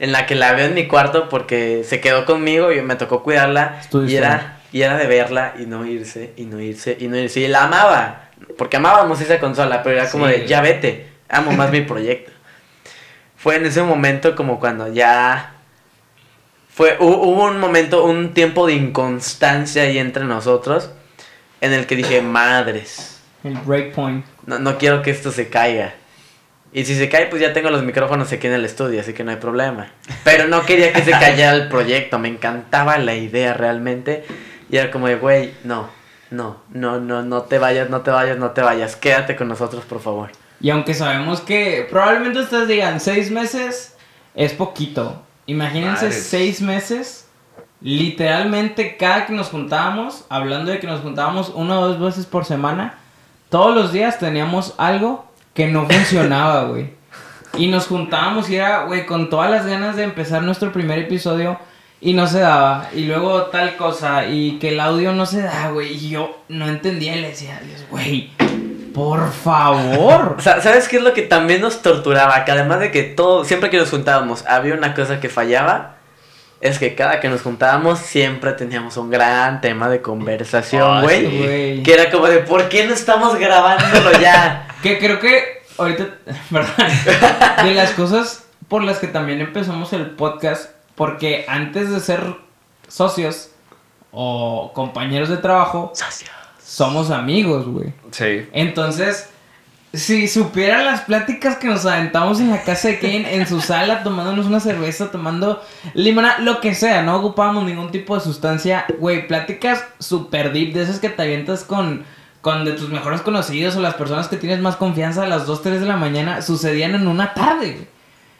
en la que la veo en mi cuarto porque se quedó conmigo y me tocó cuidarla. Y era, y era de verla y no irse, y no irse, y no irse. Y la amaba, porque amábamos esa consola, pero era como Sí. de, ya vete, amo más mi proyecto. Fue en ese momento como cuando ya... Fue, hu- hubo un momento, un tiempo de inconstancia ahí entre nosotros, en el que dije, madres, El breakpoint. no, no quiero que esto se caiga. Y si se cae, pues ya tengo los micrófonos aquí en el estudio, así que no hay problema. Pero no quería que se cayera el proyecto, me encantaba la idea realmente. Y era como de, güey, no, no, no, no, no te vayas, no te vayas, no te vayas, quédate con nosotros, por favor. Y aunque sabemos que probablemente ustedes digan seis meses es poquito. Imagínense Madres. seis meses. Literalmente cada que nos juntábamos, hablando de que nos juntábamos una o dos veces por semana, todos los días teníamos algo que no funcionaba, güey. Y nos juntábamos y era, güey, con todas las ganas de empezar nuestro primer episodio y no se daba. Y luego tal cosa y que el audio no se da, güey. Y yo no entendía y le decía, a Dios, güey, por favor. O sea, ¿sabes qué es lo que también nos torturaba? Que además de que todo, siempre que nos juntábamos, había una cosa que fallaba. Es que cada que nos juntábamos siempre teníamos un gran tema de conversación, Ah, güey. que era como de, ¿por qué no estamos grabándolo ya? Que creo que ahorita, ¿verdad? De las cosas por las que también empezamos el podcast, porque antes de ser socios, o compañeros de trabajo, somos amigos, güey. Sí. Entonces, si supieran las pláticas que nos aventamos en la casa de Kane, en su sala, tomándonos una cerveza, tomando limonada, lo que sea, no ocupábamos ningún tipo de sustancia, güey, pláticas super deep, de esas que te avientas con, con de tus mejores conocidos o las personas que tienes más confianza a las 2, 3 de la mañana, sucedían en una tarde, güey.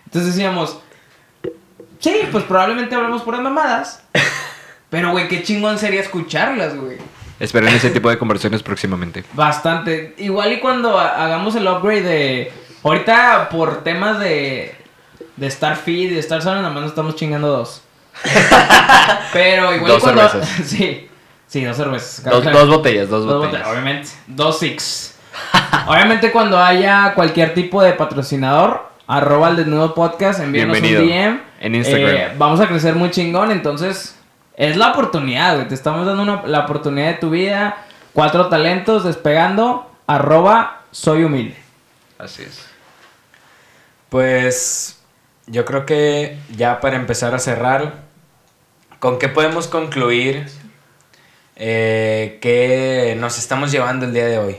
Entonces decíamos, sí, pues probablemente hablamos por mamadas, pero, güey, qué chingón sería escucharlas, güey. Esperen ese tipo de conversaciones próximamente. Bastante. Igual y cuando ha- hagamos el upgrade de... Ahorita por temas de... De Starfeed y de Star Zone, nada más nos estamos chingando dos. Pero igual y Dos cuando... cervezas. sí. Sí, dos cervezas. Dos, dos botellas, dos, Dos botellas. botellas, obviamente. Dos six. obviamente cuando haya cualquier tipo de patrocinador, arroba el desnudo podcast, envíenos Bienvenido. un DM. En Instagram. Eh, vamos a crecer muy chingón, entonces es la oportunidad, güey. Te estamos dando una- la oportunidad de tu vida. Cuatro talentos despegando, arroba soy humilde. Así es. Pues yo creo que ya para empezar a cerrar, ¿con qué podemos concluir eh, que nos estamos llevando el día de hoy?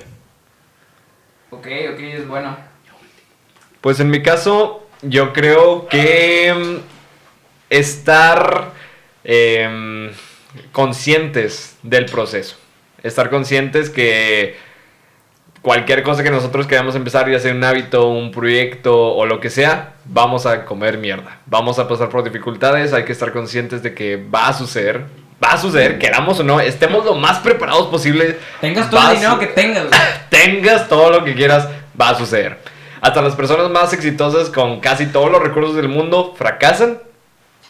Ok, ok, es bueno. Pues en mi caso, yo creo que mm, estar em, conscientes del proceso. Estar conscientes que cualquier cosa que nosotros queramos empezar, ya sea un hábito, un proyecto o lo que sea, vamos a comer mierda. Vamos a pasar por dificultades, hay que estar conscientes de que va a suceder. Va a suceder, queramos o no, estemos lo más preparados posible. Tengas todo el dinero que tengas, tengas todo lo que quieras, va a suceder. Hasta las personas más exitosas con casi todos los recursos del mundo fracasan.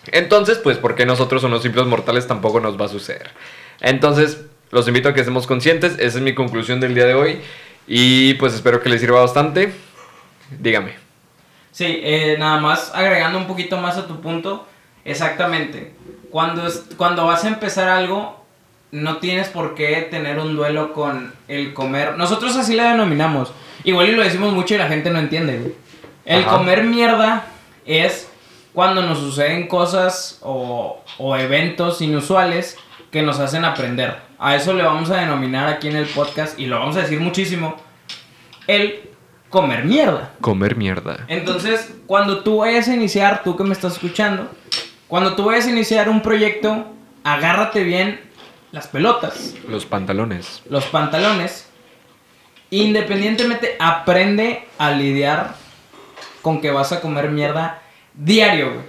Entonces, pues, ¿por qué nosotros unos simples mortales tampoco nos va a suceder? Entonces, los invito a que estemos conscientes. Esa es mi conclusión del día de hoy. Y pues espero que les sirva bastante. Dígame. Sí, eh, nada más agregando un poquito más a tu punto. Exactamente. Cuando, es- cuando vas a empezar algo, no tienes por qué tener un duelo con el comer. Nosotros así la denominamos. Igual y lo decimos mucho y la gente no entiende. El Ajá. comer mierda es cuando nos suceden cosas o, o eventos inusuales que nos hacen aprender. A eso le vamos a denominar aquí en el podcast y lo vamos a decir muchísimo. El comer mierda. Comer mierda. Entonces, cuando tú vayas a iniciar, tú que me estás escuchando, cuando tú vayas a iniciar un proyecto, agárrate bien las pelotas, Los pantalones. los pantalones. Independientemente, aprende a lidiar con que vas a comer mierda diario, güey.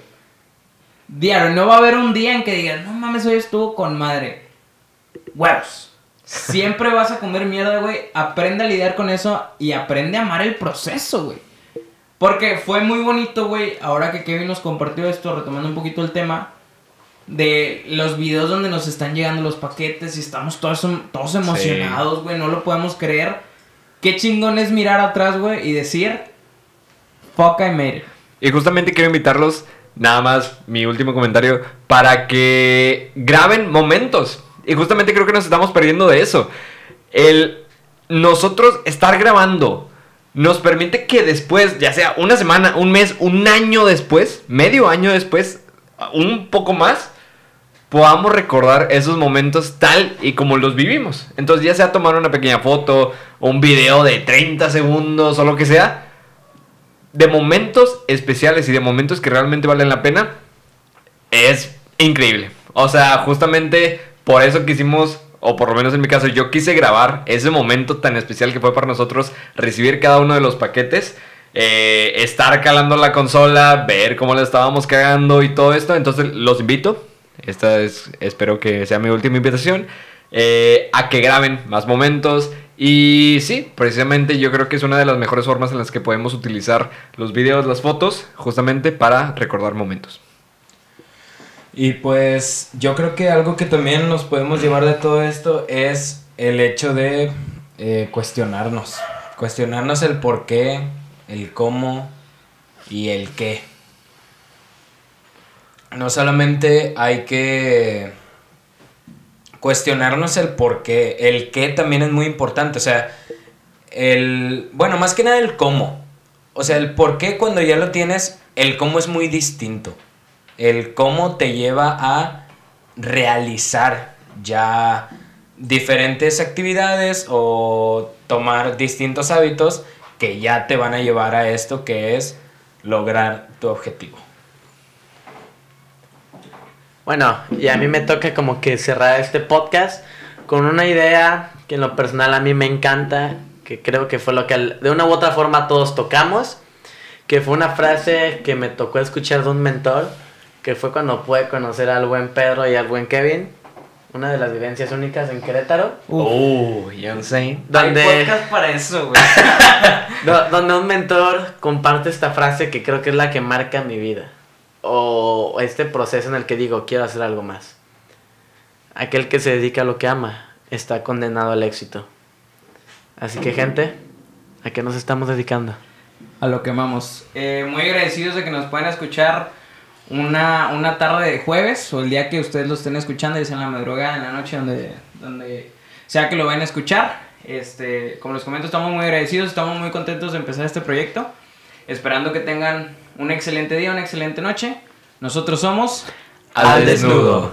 Diario. No va a haber un día en que digas, no mames, hoy estuvo con madre. Huevos. Siempre vas a comer mierda, güey. Aprende a lidiar con eso y aprende a amar el proceso, güey. Porque fue muy bonito, güey, ahora que Kevin nos compartió esto, retomando un poquito el tema, de los videos donde nos están llegando los paquetes y estamos todos, todos emocionados, güey, no lo podemos creer. Qué chingón es mirar atrás, güey, y decir, fuck, I made it. Y justamente quiero invitarlos, nada más mi último comentario, para que graben momentos. Y justamente creo que nos estamos perdiendo de eso. El nosotros estar grabando nos permite que después, ya sea una semana, un mes, un año después, medio año después, un poco más, podamos recordar esos momentos tal y como los vivimos. Entonces ya sea tomar una pequeña foto, un video de 30 segundos o lo que sea, de momentos especiales y de momentos que realmente valen la pena, es increíble. O sea, justamente por eso quisimos, o por lo menos en mi caso, yo quise grabar ese momento tan especial que fue para nosotros recibir cada uno de los paquetes. eh, estar calando la consola, ver cómo la estábamos cagando y todo esto. Entonces los invito, esta es, espero que sea mi última invitación, eh, a que graben más momentos. Y sí, precisamente yo creo que es una de las mejores formas en las que podemos utilizar los videos, las fotos, justamente para recordar momentos. Y pues yo creo que algo que también nos podemos llevar de todo esto es el hecho de eh, cuestionarnos. Cuestionarnos el por qué, el cómo y el qué. No solamente hay que cuestionarnos el por qué, el qué también es muy importante. O sea, el. Bueno, más que nada el cómo. O sea, el por qué cuando ya lo tienes, el cómo es muy distinto. El cómo te lleva a realizar ya diferentes actividades o tomar distintos hábitos que ya te van a llevar a esto que es lograr tu objetivo. Bueno, y a mí me toca como que cerrar este podcast con una idea que en lo personal a mí me encanta, que creo que fue lo que al- de una u otra forma todos tocamos, que fue una frase que me tocó escuchar de un mentor, que fue cuando pude conocer al buen Pedro y al buen Kevin, una de las vivencias únicas en Querétaro, Oh, ya no sé. donde... Hay podcast para eso, güey. Do- donde un mentor comparte esta frase que creo que es la que marca mi vida. O este proceso en el que digo, quiero hacer algo más. Aquel que se dedica a lo que ama está condenado al éxito. Así que gente, ¿a qué nos estamos dedicando? a lo que amamos. Eh, muy agradecidos de que nos puedan escuchar una, una tarde de jueves o el día que ustedes lo estén escuchando, sea en la madrugada, en la noche, donde, donde sea que lo vayan a escuchar. Este, como les comento, estamos muy agradecidos, estamos muy contentos de empezar este proyecto. Esperando que tengan un excelente día, una excelente noche. Nosotros somos Al desnudo.